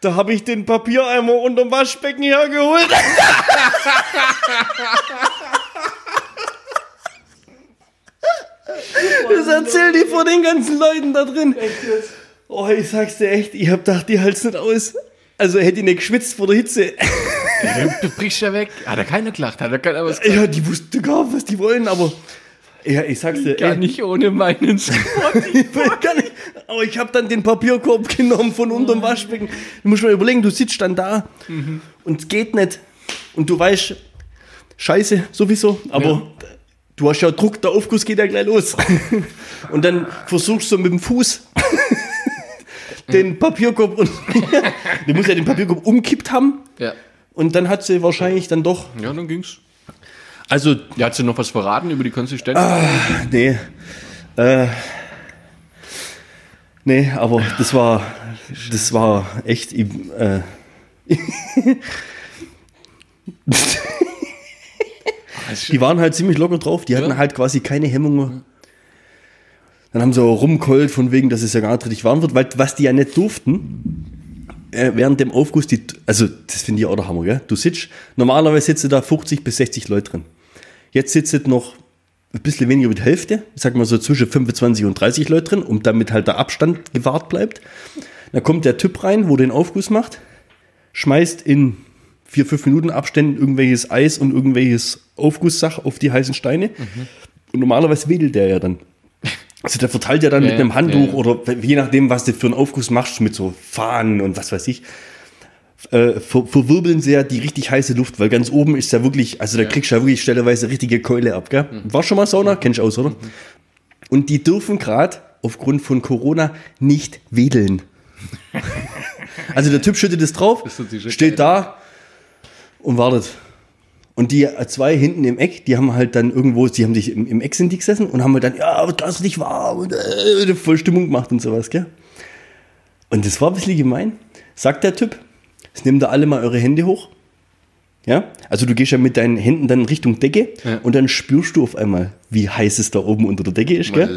Da habe ich den Papiereimer unterm Waschbecken hergeholt. Das erzählt die vor den ganzen Leuten da drin. Oh, ich sag's dir echt, ich hab gedacht, die halt's nicht aus. Also hätte ich nicht geschwitzt vor der Hitze. Du brichst ja weg. Hat er keiner gelacht? Hat er keiner was Ja, die wussten gar nicht, was die wollen, aber ja, ich sag's dir, Gar ey, nicht ohne meinen gar nicht. Aber ich habe dann den Papierkorb genommen von unterm Waschbecken. Du musst mal überlegen, du sitzt dann da und es geht nicht. Und du weißt, scheiße, sowieso, aber Ja. du hast ja Druck, der Aufguss geht ja gleich los. und dann versuchst du mit dem Fuß den Papierkorb und du musst ja den Papierkorb umkippt haben. Ja. Und dann hat sie wahrscheinlich dann doch. Ja, dann ging's. Also, Ja, hat sie noch was verraten über die Konsistenz? nee. Äh, nee, aber das war, das war echt. Äh, die waren halt ziemlich locker drauf. Die hatten Ja. halt quasi keine Hemmungen. Dann haben sie auch rumgeheult von wegen, dass es ja gar nicht richtig warm wird, weil was die ja nicht durften, äh, während dem Aufguss, die, also das finde ich auch der Hammer, gell? Du sitzt, normalerweise sitzen da 50 bis 60 Leute drin. Jetzt sitzen noch ein bisschen weniger mit Hälfte, ich sag mal so zwischen 25 und 30 Leute drin, um damit halt der Abstand gewahrt bleibt. Dann kommt der Typ rein, wo den Aufguss macht, schmeißt in vier, fünf Minuten Abständen irgendwelches Eis und irgendwelches Aufgusssach auf die heißen Steine. Und normalerweise wedelt der ja dann. Also der verteilt ja dann Ja, mit einem Handtuch ja, ja. oder je nachdem, was du für einen Aufguss machst, mit so Fahnen und was weiß ich, äh, ver verwirbeln sie ja die richtig heiße Luft, weil ganz oben ist ja wirklich, also da kriegst du ja wirklich stelleweise richtige Keule ab, gell? Mhm. War schon mal Sauna? Kennst du aus, oder? Und die dürfen gerade aufgrund von Corona nicht wedeln. also der Typ schüttet es drauf, Das steht da und wartet. Und die zwei hinten im Eck, die haben halt dann irgendwo, die haben sich im, im Eck sind die gesessen und haben halt dann, ja, das ist nicht warm und äh, voll Stimmung gemacht und sowas, gell? Und das war ein bisschen gemein. Sagt der Typ, jetzt nehmt ihr alle mal eure Hände hoch. Ja, also du gehst ja mit deinen Händen dann Richtung Decke Ja. und dann spürst du auf einmal, wie heiß es da oben unter der Decke ist, gell?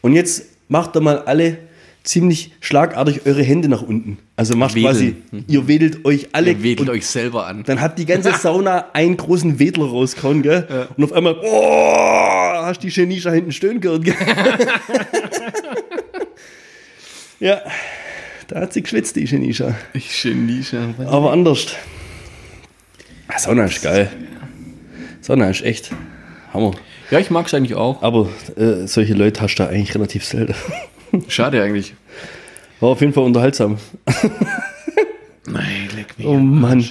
Und jetzt macht ihr mal alle ziemlich schlagartig eure Hände nach unten. Also macht Wedeln. quasi, ihr wedelt euch alle Ihr wedelt und euch selber an. dann hat die ganze Sauna einen großen Wedler rausgehauen, gell? Und auf einmal, oh, hast die Genisha hinten stöhnen gehört, gell? ja, da hat sie geschwitzt, die Genisha. Ich schon. Aber anders. Ah, Sauna ist geil. Sauna ist echt Hammer. Ja, ich mag es eigentlich auch. Aber äh, solche Leute hast du da eigentlich relativ selten. Schade eigentlich. War auf jeden Fall unterhaltsam. Nein, leck mich. Oh Mann.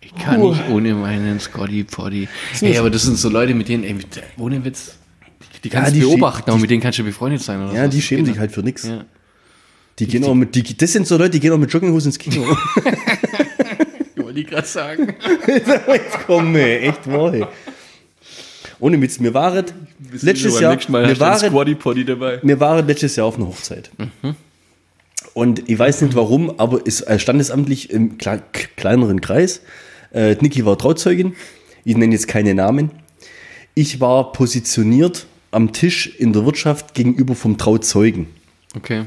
Ich kann nicht ohne meinen Scotty Potty. Ey, aber das sind so Leute, mit denen, ey, ohne Witz, die kannst Ja, du die beobachten, aber mit denen kannst du befreundet sein. Oder Ja, so. die schämen sich halt für nichts. Ja. Die gehen auch mit, die, das sind so Leute, die gehen auch mit Jogginghose ins Kino. Ich wollte gerade sagen. Jetzt komm, ey, echt wahr. ey. Ohne Witz, mir waren letztes Jahr, mir dabei. mir waren letztes Jahr auf einer Hochzeit. Mhm. Und ich weiß nicht warum, aber ist äh, standesamtlich im kle kleineren Kreis. Äh, Niki war Trauzeugin. Ich nenne jetzt keine Namen. Ich war positioniert am Tisch in der Wirtschaft gegenüber vom Trauzeugen. Okay.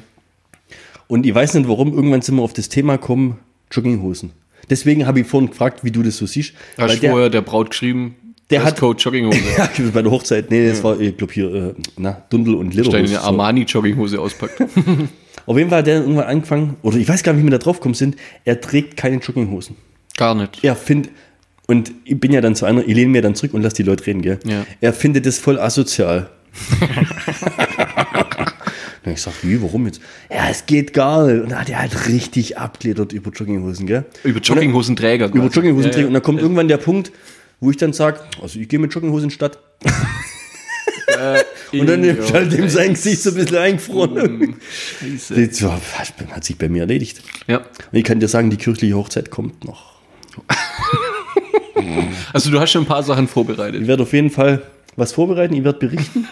Und ich weiß nicht warum, irgendwann sind wir auf das Thema gekommen, Jogginghosen. Deswegen habe ich vorhin gefragt, wie du das so siehst. Hast du der, vorher der Braut geschrieben, Der hat- Dresscode Jogginghose. ja, bei der Hochzeit, nee, das war, ich glaube hier, äh, na, Dundel und Lederhose. So. Armani-Jogginghose auspackt. Auf jeden Fall hat er irgendwann angefangen, oder ich weiß gar nicht, wie wir da drauf gekommen sind, er trägt keine Jogginghosen. Gar nicht. Er findet, und ich bin ja dann zu einer, ich lehne mir dann zurück und lasse die Leute reden, gell? Ja. Er findet das voll asozial. und ich sag, wie, warum jetzt? Ja, es geht gar nicht. Und dann hat er halt richtig abgeledert über Jogginghosen, gell? Über Jogginghosenträger. Über quasi. Jogginghosen Ja, ja. Und dann kommt irgendwann der Punkt, wo ich dann sage, also ich gehe mit Jogginghosen in die Stadt. Und dann Ja, ist halt dem sein Gesicht so ein bisschen eingefroren. Scheiße. Das hat sich bei mir erledigt. Ja. Und ich kann dir sagen, die kirchliche Hochzeit kommt noch. Also du hast schon ein paar Sachen vorbereitet. Ich werde auf jeden Fall was vorbereiten, ich werde berichten.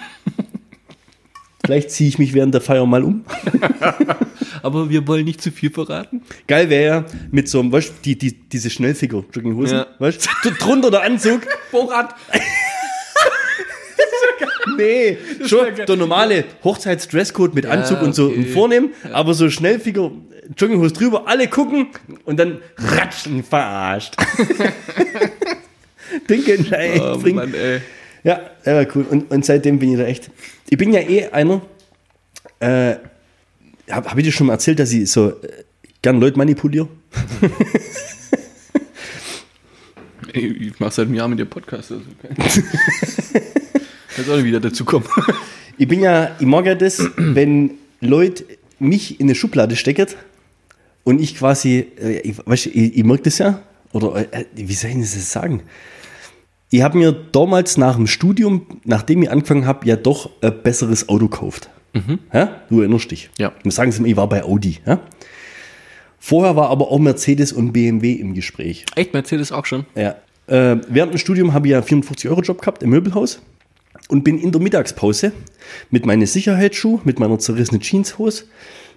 Vielleicht ziehe ich mich während der Feier mal um. Aber wir wollen nicht zu viel verraten. Geil wäre ja mit so einem, weißt du, die, die, diese Schnellfigur-Jogginghosen, Ja. weißt du, drunter der Anzug. Borat. Nee, schon der normale Hochzeitsdresscode mit Anzug und so okay. vornehmen, aber so Schnellfigur, Jogginghose drüber, alle gucken und dann ratschen verarscht. Denken, ey, Oh, bring- Mann, ey. Ja, ja, war cool. Und, und seitdem bin ich da echt. Ich bin ja eh einer. Äh, Habe hab ich dir schon mal erzählt, dass ich so äh, gern Leute manipuliere? Ich mache seit einem Jahr mit dir Podcast. Also okay. Jetzt auch nicht wieder dazu kommen. Ich bin ja, ich mag ja das, wenn Leute mich in eine Schublade stecken und ich quasi, äh, ich, weißt, du, ich, ich merke das ja, oder äh, wie soll ich das sagen? Ich habe mir damals nach dem Studium, nachdem ich angefangen habe, ja doch ein besseres Auto gekauft. Ja? Du erinnerst dich. Ja. Und sagen Sie mir, ich war bei Audi. Ja? Vorher war aber auch Mercedes und BMW im Gespräch. Echt, Mercedes auch schon? Ja. Äh, während dem Studium habe ich ja einen 450-Euro-Job gehabt im Möbelhaus und bin in der Mittagspause mit meinen Sicherheitsschuhen, mit meiner zerrissenen Jeanshose,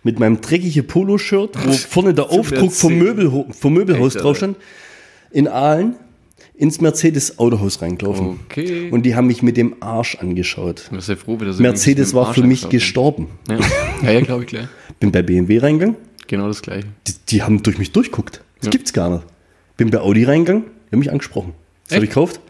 mit meinem dreckigen Poloshirt, wo vorne der Aufdruck vom. Möbel, vom Möbelhaus Echt, drauf stand, in Aalen ins Mercedes-Autohaus reingelaufen. Okay. Und die haben mich mit dem Arsch angeschaut. Ich sehr froh, wie das Mercedes war für mich gestorben. Ja, ja, ja glaube ich gleich. Bin bei BMW reingegangen, Genau das gleiche. die, die haben durch mich durchguckt. Das Ja. gibt's gar nicht. Bin bei Audi reingegangen, die haben mich angesprochen. Was habe ich gekauft?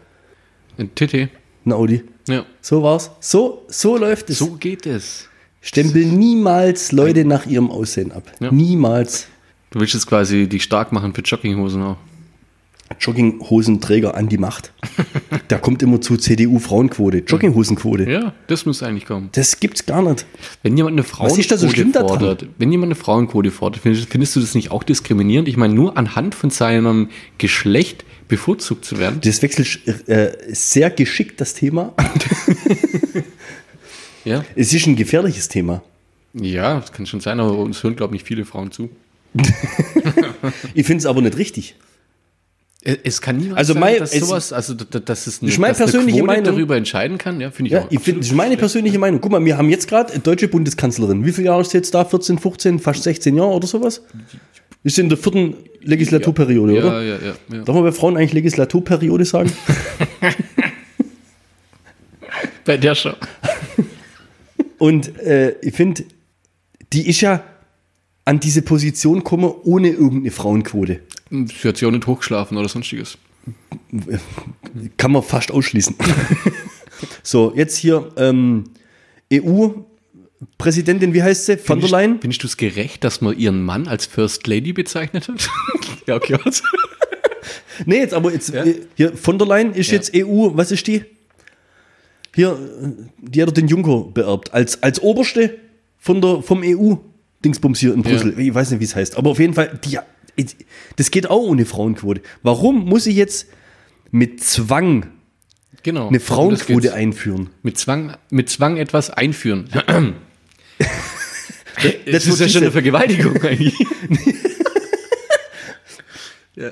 Ein TT. Ein Audi. Ja. So war's. So, so läuft es. So geht es. Stempel niemals Leute nach ihrem Aussehen ab. Ja. Niemals. Du willst jetzt quasi die stark machen für Jogginghosen auch. Jogginghosenträger an die Macht. da kommt immer zu CDU-Frauenquote. Jogginghosenquote. Ja, das muss eigentlich kommen. Das gibt's gar nicht. Wenn jemand eine Was Frauenquote ist da so fordert, wenn jemand eine Frauenquote fordert, findest, findest du das nicht auch diskriminierend? Ich meine, nur anhand von seinem Geschlecht bevorzugt zu werden. Das wechselt äh, sehr geschickt das Thema. Ja. Es ist ein gefährliches Thema. Ja, das kann schon sein, aber uns hören, glaube ich, nicht viele Frauen zu. Ich finde es aber nicht richtig. Es- Es kann niemand Also sagen, mein- dass es- sowas, also dass es eine, Das ist meine dass eine persönliche Quote Meinung. darüber entscheiden kann, ja, finde ich Ja, auch. ich finde, das ist meine persönliche Meinung. Guck mal, wir haben jetzt gerade eine deutsche Bundeskanzlerin. Wie viele Jahre ist sie jetzt da? 14, 15, fast 16 Jahre oder sowas? Ist in der vierten Legislaturperiode, ja, oder? ja, ja, ja. Darf man bei Frauen eigentlich Legislaturperiode sagen? Bei der schon. Und äh, ich finde, die ist ja an diese Position gekommen ohne irgendeine Frauenquote. Sie hat sich auch nicht hochgeschlafen oder sonstiges. Kann man fast ausschließen. so, jetzt hier ähm, EU-Präsidentin, wie heißt sie? Von der Leyen? Findest du es gerecht, dass man ihren Mann als First Lady bezeichnet hat? ja, okay, was? Nee, jetzt aber jetzt Ja? äh, hier von der Leyen ist Ja. jetzt EU, was ist die? Hier, äh, die hat den Juncker beerbt. Als, als Oberste von der, vom EU-Dingsbums hier in Brüssel. Ich weiß nicht, wie es heißt. Aber auf jeden Fall, die, das geht auch ohne Frauenquote. Warum muss ich jetzt mit Zwang Genau. eine Frauenquote einführen? mit Zwang, mit Zwang etwas einführen. das, Das ist ja schon eine Vergewaltigung eigentlich.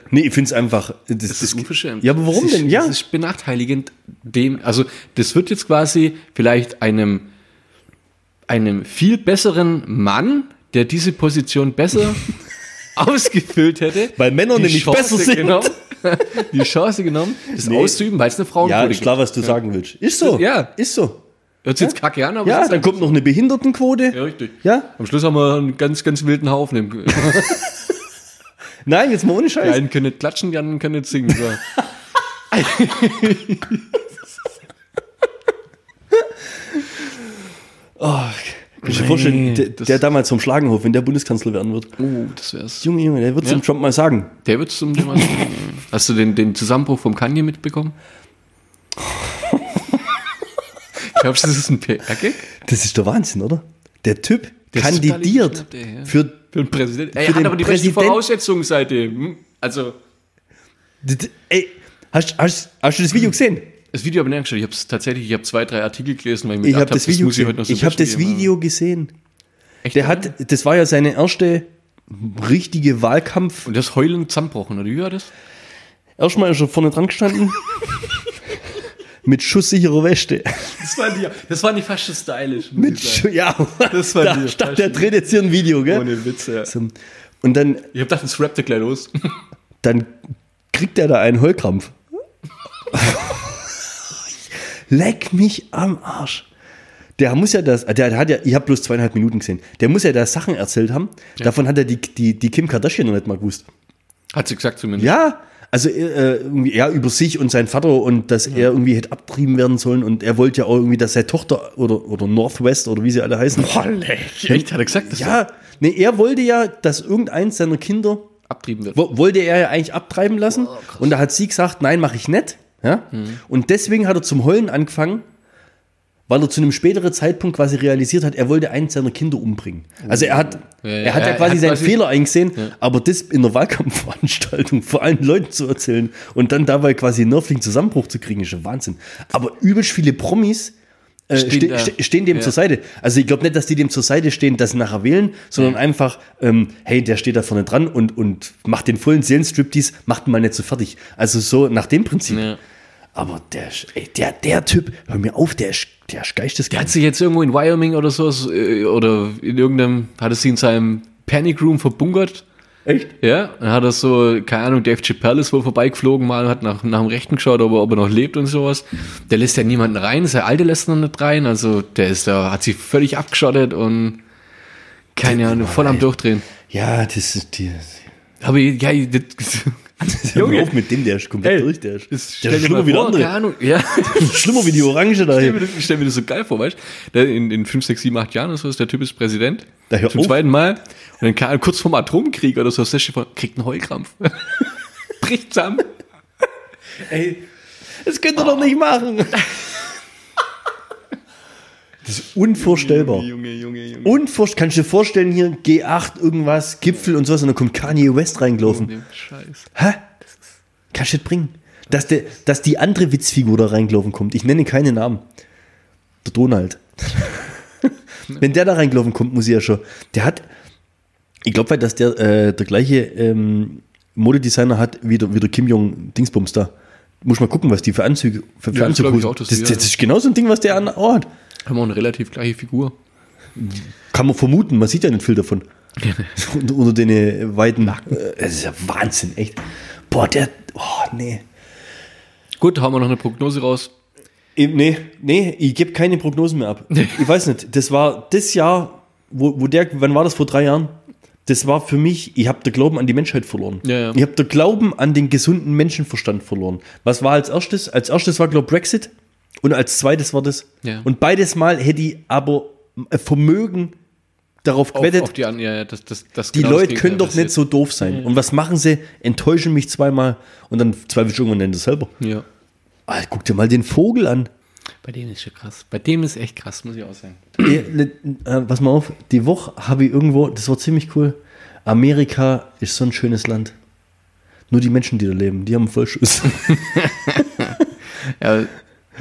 Nee, ich finde es einfach. Das, Das ist unverschämt. Ja, aber warum ist, denn? Ja. Das ist benachteiligend dem, also das wird jetzt quasi vielleicht einem, einem viel besseren Mann der diese Position besser ausgefüllt hätte. Weil Männer die nämlich Chance besser sind. Genommen, die Chance genommen, das Nee. auszuüben, weil es eine Ja, Frauenquote ist klar, was du sagen willst. Ist so. Ja. Ist so. Hört sich jetzt kacke an, aber Ja, dann kommt noch eine Behindertenquote. Ja, richtig. Ja? Am Schluss haben wir einen ganz, ganz wilden Haufen. im- Die Nein, jetzt mal ohne Scheiß. einen können nicht klatschen, die anderen können nicht singen. So. Kannst du dir vorstellen, der, der damals vom Schlagenhof, wenn der Bundeskanzler werden wird. Oh, das wär's. Junge, Junge, der wird es Ja. dem Trump mal sagen. Der wird zum Thema. Hast du den, den Zusammenbruch vom Kanye mitbekommen? Glaubst du, das ist ein PR-Gag? Das ist der Wahnsinn, oder? Der Typ Der ist kandidiert total der, für. Für den Präsidenten. Er Für hat den aber die besten Präsident- Voraussetzungen seitdem. Also, d- d- Ey, hast, hast, hast du das Video gesehen? Das Video habe ich nicht angeschaut. Ich habe es tatsächlich, ich habe zwei, drei Artikel gelesen, weil ich mir Ich habe das Video muss ich gesehen. heute noch so Ich habe das. Video gesehen. Echt? Der hat, das war ja seine erste richtige Wahlkampf. Und das heulend zusammenbrochen, oder wie war das? Erstmal ist er vorne dran gestanden. mit schusssicherer Weste. Das war, die, das war nicht fast stylisch. Mit ich. Schu ja, Das war da die- stand der dreht jetzt hier ein Video, gell? Ohne Witz, ja. So. Und dann, Ich habe gedacht, das rappt gleich los. dann kriegt er da einen Heulkrampf. Leck mich am Arsch. Der muss ja das, der hat ja, ich habe bloß zweieinhalb Minuten gesehen. Der muss ja da Sachen erzählt haben. Davon hat er die, die, die Kim Kardashian noch nicht mal gewusst. Hat sie gesagt zumindest. Ja, also äh, ja, über sich und seinen Vater und dass er irgendwie hätte abtrieben werden sollen und er wollte ja auch irgendwie, dass seine Tochter oder, oder Northwest oder wie sie alle heißen. Echt? Hat er gesagt, dass er Ja, nee, er wollte ja, dass irgendeins seiner Kinder abtrieben wird? wo, wollte er ja eigentlich abtreiben lassen. und da hat sie gesagt, nein, mache ich nicht. Ja? Und deswegen hat er zum Heulen angefangen, weil er zu einem späteren Zeitpunkt quasi realisiert hat, er wollte eins seiner Kinder umbringen. Also er hat, Ja, er hat ja, quasi hat seinen quasi- Fehler eingesehen, aber das in der Wahlkampfveranstaltung vor allen Leuten zu erzählen und dann dabei quasi einen nervigen Zusammenbruch zu kriegen, ist schon Wahnsinn. Aber übelst viele Promis äh, Stehen ste stehen dem zur Seite. Also ich glaube nicht, dass die dem zur Seite stehen, dass sie nachher wählen, sondern einfach, ähm, hey, der steht da vorne dran und, und macht den vollen Seelenstriptease, macht ihn mal nicht so fertig. Also so nach dem Prinzip. Aber der, ey, der, der Typ, hör mir auf, der ist, der ist Der geisteskrank. hat sich jetzt irgendwo in Wyoming oder so äh, oder in irgendeinem, hat er sich in seinem Panic Room verbunkert. Echt? Ja, dann hat er so, keine Ahnung, Dave Chappelle ist wohl vorbeigeflogen mal, hat nach, nach dem Rechten geschaut, ob er, ob er noch lebt und sowas. Der lässt ja niemanden rein, sein Alte lässt noch nicht rein, also der ist da, hat sich völlig abgeschottet und keine Ahnung, voll am Durchdrehen. Ja, das ist die. Aber ja, das, Mir auf mit dem, der ist komplett durch, der ist. das der ist schlimmer wie der keine andere. Ahnung, ja. Schlimmer wie die Orange da. Ich stell mir, das, ich stell mir das so geil vor, weißt du? In, in 5, 6, 7, 8 Jahren oder so ist der Typ ist Präsident. Da zum auf. zweiten Mal. Und dann kann, kurz vorm Atomkrieg oder so, ist vor, kriegt einen Heulkrampf. Bricht zusammen. Ey, das könnt ihr doch nicht machen. Das ist unvorstellbar. Junge, Junge, Junge. Unvorstellbar. Kannst du dir vorstellen, hier G8, irgendwas, Gipfel und sowas, und dann kommt Kanye West reingelaufen. Dem Scheiß. Hä? Kannst du das bringen? Dass, der, dass die andere Witzfigur da reingelaufen kommt. Ich nenne keinen Namen. Der Donald. Wenn der da reingelaufen kommt, muss ich ja schon. Der hat, ich glaube, dass der äh, der gleiche ähm, Modedesigner hat wie der, wie der Kim Jong Dingsbums da. Muss mal gucken, was die für Anzüge für, für Ja, das Anzüge das, das, ja. ist genau so ein Ding, was der an oh, hat. Haben wir auch eine relativ gleiche Figur. Kann man vermuten, man sieht ja nicht viel davon. unter, den äh, weiten. Äh, das ist ja Wahnsinn, echt. Boah, der. Oh, nee. Gut, haben wir noch eine Prognose raus. Ich, nee, nee, ich gebe keine Prognosen mehr ab. Ich weiß nicht, das war das Jahr, wo, wo der, wann war das vor drei Jahren? Das war für mich, ich habe den Glauben an die Menschheit verloren. Ja, ja. Ich habe den Glauben an den gesunden Menschenverstand verloren. Was war als erstes? Als erstes war, glaube Brexit und als zweites war das. Ja. Und beides Mal hätte ich aber äh, Vermögen darauf Auf, gewettet, auf die an, ja, ja, das, das, das die genau das Leute können doch nicht so doof sein. Und was machen sie? Enttäuschen mich zweimal und dann zweifelst du irgendwann an dir selber. Ja. Ah, guck dir mal den Vogel an. Bei dem ist schon krass. Bei dem ist echt krass, muss ich auch sagen. Äh, pass mal auf, die Woche habe ich irgendwo, das war ziemlich cool. Amerika ist so ein schönes Land. Nur die Menschen, die da leben, die haben einen Vollschuss. Ja,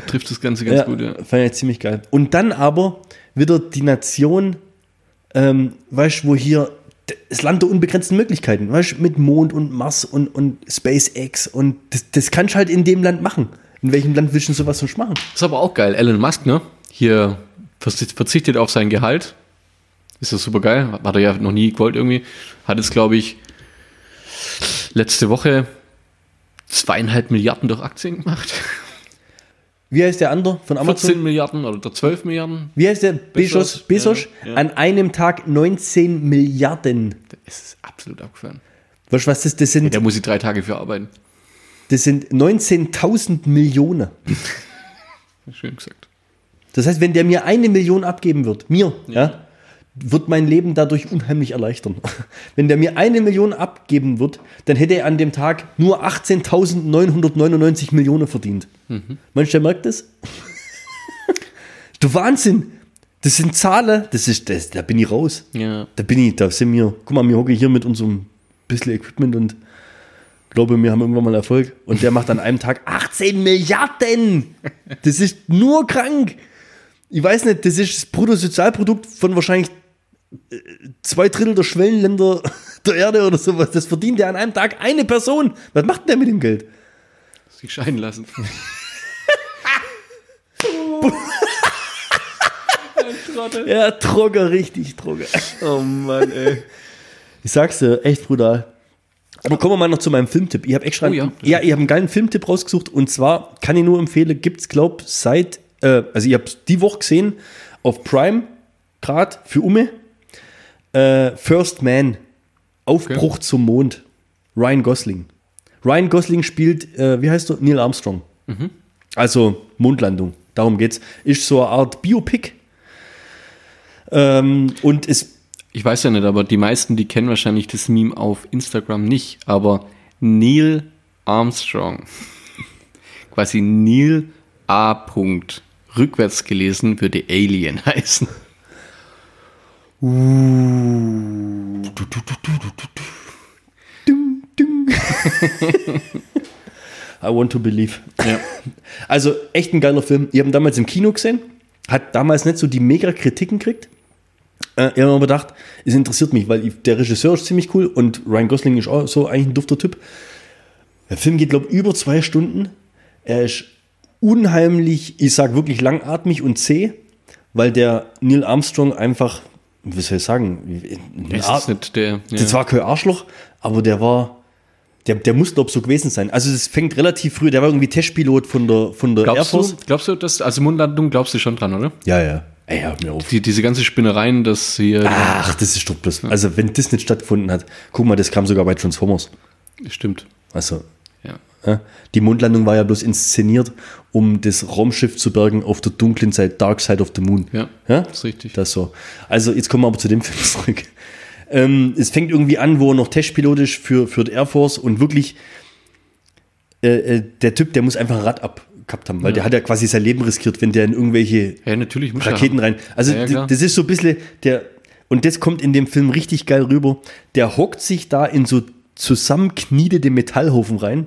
trifft das Ganze ganz ja, gut, ja. Fand ich ziemlich geil. Und dann aber wieder die Nation, ähm, weißt du, wo hier das Land der unbegrenzten Möglichkeiten, weißt du, mit Mond und Mars und, und SpaceX und das, das kannst du halt in dem Land machen. In welchem Land willst du sowas sonst machen? Das ist aber auch geil. Elon Musk, ne? Hier verzicht- verzichtet auf sein Gehalt. ist das super geil. Hat er ja noch nie gewollt irgendwie. Hat jetzt, glaube ich, letzte Woche zweieinhalb Milliarden durch Aktien gemacht. Wie heißt der andere von Amazon? 14 Milliarden oder 12 Milliarden. Wie heißt der? Bezos. Bezos, ja, ja. An einem Tag 19 Milliarden. Das ist absolut abgefahren. Weißt du, was das, das sind? Der muss ich drei Tage für arbeiten. Das sind 19.000 Millionen. Schön gesagt. Das heißt, wenn der mir eine Million abgeben wird, mir, ja. Wird mein Leben dadurch unheimlich erleichtern. Wenn der mir eine Million abgeben wird, dann hätte er an dem Tag nur 18.999 Millionen verdient. Du, der merkt das? du Wahnsinn! Das sind Zahlen, das ist, das, da bin ich raus. Ja. Da bin ich, da sind wir, guck mal, wir hocken hier mit unserem bisschen Equipment und glaube, wir haben irgendwann mal Erfolg. Und der macht an einem Tag 18 Milliarden! Das ist nur krank! Ich weiß nicht, das ist das Bruttosozialprodukt von wahrscheinlich zwei Drittel der Schwellenländer der Erde oder sowas. Das verdient der an einem Tag eine Person. Was macht denn der mit dem Geld? Sich scheiden lassen. Ja, Trogger, richtig Trogger. Oh Mann, ey. Ich sag's dir, echt brutal. Aber kommen wir mal noch zu meinem Filmtipp. Ich habe extra, Oh ja. ja, ich habe einen geilen Filmtipp rausgesucht und zwar kann ich nur empfehlen, gibt's glaub seit, äh, also ich habe die Woche gesehen auf Prime, gerade für Ume, äh, First Man, Aufbruch zum Mond, Ryan Gosling. Ryan Gosling spielt, äh, wie heißt du, Neil Armstrong. Also Mondlandung, darum geht's. Ist so eine Art Biopic. Ähm, und es Ich weiß ja nicht, aber die meisten, die kennen wahrscheinlich das Meme auf Instagram nicht, aber Neil Armstrong, quasi Neil A. Punkt, rückwärts gelesen würde Alien heißen. I want to believe. Ja. Also echt ein geiler Film. Ich habe ihn damals im Kino gesehen, hat damals nicht so die mega Kritiken gekriegt. Äh, ich habe mir gedacht, es interessiert mich, weil ich, der Regisseur ist ziemlich cool und Ryan Gosling ist auch so eigentlich ein dufter Typ. Der Film geht, glaube ich, über zwei Stunden. Er ist unheimlich, ich sage wirklich langatmig und zäh, weil der Neil Armstrong einfach, wie soll ich sagen, Ist Ar- das nicht der? Ja. das war kein Arschloch, aber der war, der, der muss, glaube so gewesen sein. Also es fängt relativ früh, der war irgendwie Testpilot von der, von der Air glaubst, Force. du, glaubst du, dass, also Mondlandung glaubst du schon dran, oder? Ja, ja. Ey, hör mir auf. Die, diese ganze Spinnereien, dass hier. Ach, das ist doch bloß. Also wenn das nicht stattgefunden hat, guck mal, das kam sogar bei Transformers. Stimmt. Also Ja. ja, die Mondlandung war ja bloß inszeniert, um das Raumschiff zu bergen auf der dunklen Seite, Dark Side of the Moon. Ja, ja? das ist richtig. Das so. Also jetzt kommen wir aber zu dem Film zurück. Ähm, es fängt irgendwie an, wo er noch Testpilot ist für, für die Air Force und wirklich äh, äh, der Typ, der muss einfach ein Rad abgehabt haben, weil der hat ja quasi sein Leben riskiert, wenn der in irgendwelche Ja, natürlich muss er Raketen rein. Also Ja, ja, das ist so ein bisschen der, und das kommt in dem Film richtig geil rüber. Der hockt sich da in so zusammenkniedete Metallhaufen rein.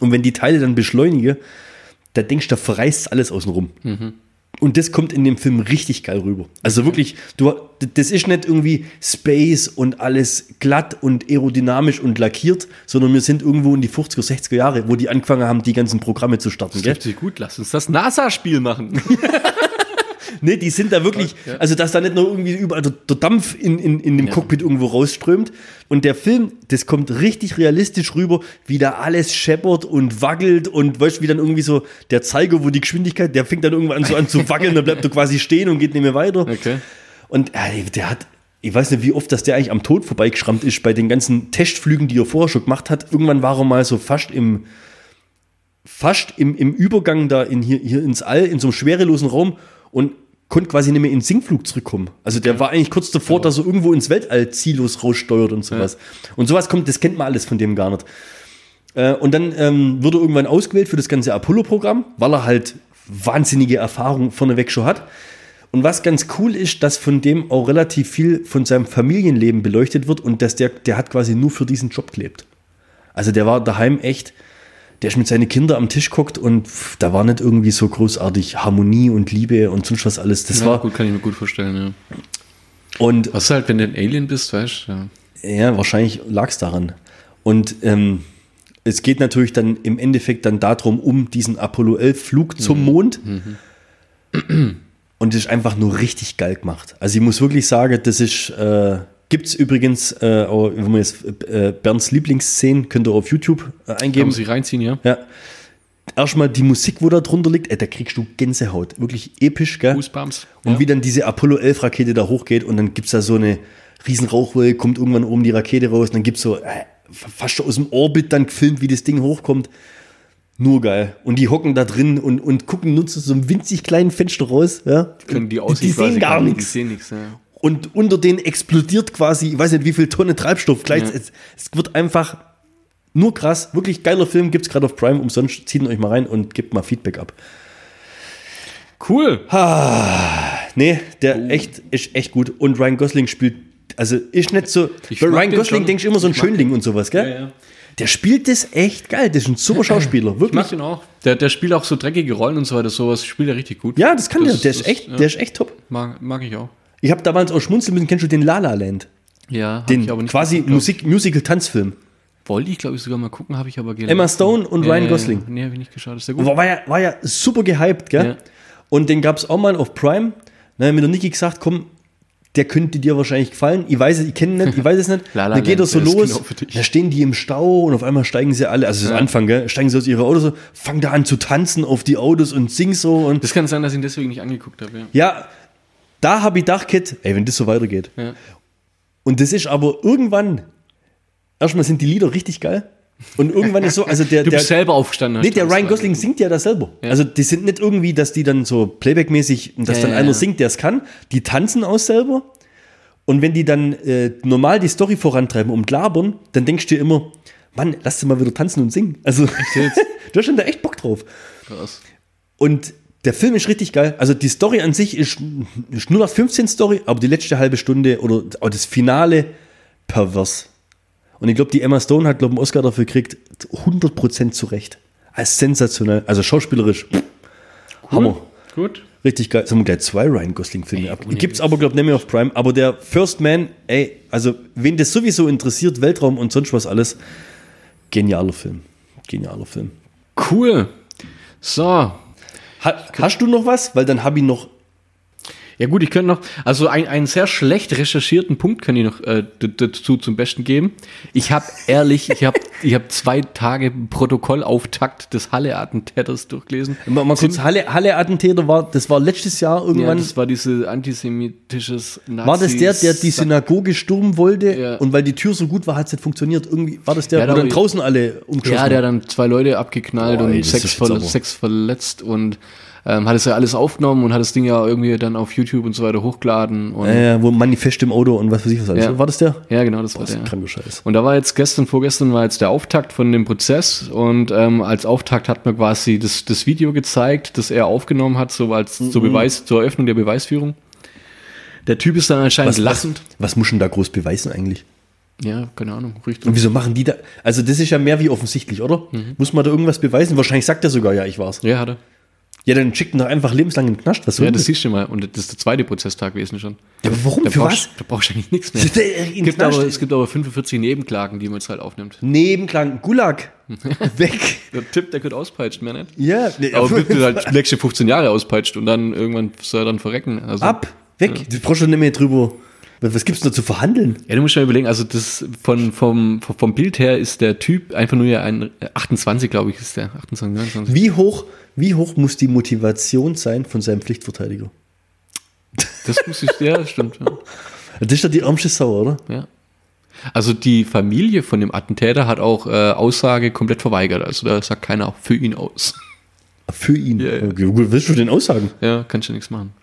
Und wenn die Teile dann beschleunigen, da denkst du, da verreißt alles außenrum. Und das kommt in dem Film richtig geil rüber. Also wirklich, du, das ist nicht irgendwie Space und alles glatt und aerodynamisch und lackiert, sondern wir sind irgendwo in die 50er, 60er Jahre, wo die angefangen haben, die ganzen Programme zu starten. Das Gell? sich gut. Lass uns das NASA-Spiel machen. Nee, die sind da wirklich, Ja. also dass da nicht nur irgendwie überall der, der Dampf in, in, in dem Ja. Cockpit irgendwo rausströmt. Und der Film, das kommt richtig realistisch rüber, wie da alles scheppert und wackelt und weißt du, wie dann irgendwie so der Zeiger, wo die Geschwindigkeit, der fängt dann irgendwann so an zu wackeln, dann bleibt er quasi stehen und geht nicht mehr weiter. Okay. Und äh, der hat, ich weiß nicht, wie oft, dass der eigentlich am Tod vorbeigeschrammt ist bei den ganzen Testflügen, die er vorher schon gemacht hat. Irgendwann war er mal so fast im, fast im, im Übergang da in hier, hier ins All, in so einem schwerelosen Raum und konnte quasi nicht mehr in den Sinkflug zurückkommen. Also der war eigentlich kurz davor, dass er irgendwo ins Weltall ziellos raussteuert und sowas. Und sowas kommt, das kennt man alles von dem gar nicht. Äh, und dann ähm, wurde er irgendwann ausgewählt für das ganze Apollo-Programm, weil er halt wahnsinnige Erfahrung vorneweg schon hat. Und was ganz cool ist, dass von dem auch relativ viel von seinem Familienleben beleuchtet wird und dass der, der hat quasi nur für diesen Job gelebt. Also der war daheim echt, der mit seinen Kindern am Tisch geguckt und pff, da war nicht irgendwie so großartig Harmonie und Liebe und sonst was alles. Das Ja, war, gut, kann ich mir gut vorstellen, ja. und Was halt, wenn du ein Alien bist, weißt du? Ja. Ja, wahrscheinlich lag es daran. Und ähm, es geht natürlich dann im Endeffekt dann darum, um diesen Apollo 11 Flug zum Mond. Und das ist einfach nur richtig geil gemacht. Also ich muss wirklich sagen, das ist, äh, gibt es übrigens, äh, wenn man jetzt äh, Bernds Lieblingsszenen, könnt ihr auf YouTube äh, Kann eingeben. man sich reinziehen, ja? Ja. Erstmal die Musik, wo da drunter liegt, ey, da kriegst du Gänsehaut. Wirklich episch, gell? Goosebumps. Und ja. wie dann diese Apollo 11 Rakete da hochgeht und dann gibt es da so eine riesen Rauchwolke, kommt irgendwann oben die Rakete raus und dann gibt es so äh, fast schon aus dem Orbit dann gefilmt, wie das Ding hochkommt. Nur geil. Und die hocken da drin und, und gucken nur zu so einem winzig kleinen Fenster raus. Ja? können die die, Aussicht die sehen gar Die nichts. sehen nichts, ja. Und unter denen explodiert quasi, ich weiß nicht, wie viel Tonnen Treibstoff gleich. Ja. Es, es wird einfach nur krass. Wirklich geiler Film, gibt es gerade auf Prime umsonst. Zieht ihn euch mal rein und gebt mal Feedback ab. Cool. Nee, der Oh. echt ist echt gut. Und Ryan Gosling spielt, also ist nicht so. Ich bei Ryan Gosling denkst du immer so ein Ich Schönling und sowas, gell? Ja, ja. Der spielt das echt geil. Das ist ein super Schauspieler, Ich mag wirklich. den auch. Der, der spielt auch so dreckige Rollen und so weiter. Sowas spielt er richtig gut. Ja, das kann der. Der das- ist echt, ja. der ist echt top. Mag, mag ich auch. Ich habe damals auch schmunzeln müssen. Kennst du den La La Land? Ja, Den ich aber nicht quasi glaub Musik, Musical-Tanzfilm. Wollte ich, glaube ich, sogar mal gucken, habe ich aber gelesen. Emma Stone und Ryan Gosling. Nee, habe ich nicht geschaut. Ist der gut? War, war, ja, war ja super gehypt, gell? Ja. Und den gab es auch mal auf Prime. Dann hat mir der Niki gesagt, komm, der könnte dir wahrscheinlich gefallen. Ich weiß es, ich kenne nicht, ich weiß es nicht. La La dann geht er Land, so los, genau da stehen die im Stau und auf einmal steigen sie alle, also das ist Ja. Anfang, gell? steigen sie aus ihre Autos, so, fangen da an zu tanzen auf die Autos und singen so. Und Das kann sein, dass ich ihn deswegen nicht angeguckt habe. Ja. ja, da habe ich gedacht, Kid, ey, wenn das so weitergeht. Ja. Und das ist aber irgendwann, erstmal sind die Lieder richtig geil. Und irgendwann ist so, also der, Du der, bist selber aufgestanden. Nee, der Ryan. Gosling singt ja das selber. Ja. Also die sind nicht irgendwie, dass die dann so Playback-mäßig, dass Ja, dann einer singt, der es kann. Die tanzen aus selber. Und wenn die dann äh, normal die Story vorantreiben und labern, dann denkst du dir immer, Mann, lass sie mal wieder tanzen und singen. Also du hast schon da echt Bock drauf. Krass. Und der Film ist richtig geil. Also die Story an sich ist, ist 0815 Story, aber die letzte halbe Stunde oder auch das Finale pervers. Und ich glaube, die Emma Stone hat, glaube ich, einen Oscar dafür gekriegt, 100% zu Recht. Als sensationell, also schauspielerisch. Hammer. Gut. Richtig geil. Sagen wir gleich zwei Ryan Gosling-Filme ab. Gibt es aber, glaube ich, nicht mehr auf Prime. Aber der First Man, ey, also, wen das sowieso interessiert, Weltraum und sonst was alles, genialer Film. Genialer Film. Cool. So. Ha, hast du noch was? Weil dann habe ich noch Ja gut, ich könnte noch, also ein, einen sehr schlecht recherchierten Punkt kann ich noch äh, dazu zum Besten geben. Ich habe ehrlich, ich habe ich hab zwei Tage Protokollauftakt des Halle-Attentäters durchgelesen. Mal, mal kurz, Halle, Halle war, das war letztes Jahr Ja, irgendwann. das war diese antisemitisches Nazi war das der, der die Synagoge stürmen wollte Ja. und weil die Tür so gut war, hat es nicht funktioniert? Irgendwie war das der, Ja, wo da- dann draußen alle umgeschossen Ja, der hat dann zwei Leute abgeknallt Boah, ey, und sechs, ver sechs verletzt und ähm, hat es ja alles aufgenommen und hat das Ding ja irgendwie dann auf YouTube und so weiter hochgeladen. Und, Äh, wo Manifest im Auto und was weiß ich was alles. Ja. War das der? Ja, genau, das war Das ist der. Scheiß. Und da war jetzt gestern, vorgestern war jetzt der Auftakt von dem Prozess und ähm, als Auftakt hat man quasi das, das Video gezeigt, das er aufgenommen hat, so als zur Mhm. Beweis, zur Eröffnung der Beweisführung. Der Typ ist dann anscheinend Was, was, lachend. was muss denn da groß beweisen eigentlich? Ja, keine Ahnung, richtig. Und wieso machen die da? Also, das ist ja mehr wie offensichtlich, oder? Mhm. Muss man da irgendwas beweisen? Wahrscheinlich sagt er sogar, ja, ich war's. Ja, hat er. Ja, dann schickt ihn doch einfach lebenslang in den Knast. Was Ja, das? siehst du mal. Und das ist der zweite Prozesstag gewesen schon. Ja, aber warum? Da Für brauchst, was? da brauchst du eigentlich nichts mehr. Gibt, aber, es gibt aber 45 Nebenklagen, die man jetzt halt aufnimmt. Nebenklang, Gulag. Weg. Der Tipp, der könnte auspeitschen, mehr nicht. Ja, nee, Aber bitte halt nächste 15 Jahre auspeitscht und dann irgendwann soll er dann verrecken. Also, ab, weg. Du brauchst schon nicht mehr drüber. Was, gibt's da zu verhandeln? Ja, du musst mal überlegen, also das von, vom, vom Bild her ist der Typ einfach nur ja ein 28, glaube ich, ist der. 28, 29. Wie hoch, wie hoch muss die Motivation sein von seinem Pflichtverteidiger? Das muss ich, ja, stimmt. Ja. Das ist doch die ärmste Sau, oder? ja. Also die Familie von dem Attentäter hat auch äh, Aussage komplett verweigert. Also da sagt keiner auch für ihn aus. Für ihn. Ja, ja. Gut, willst du denn aussagen? Ja, kannst du nichts machen.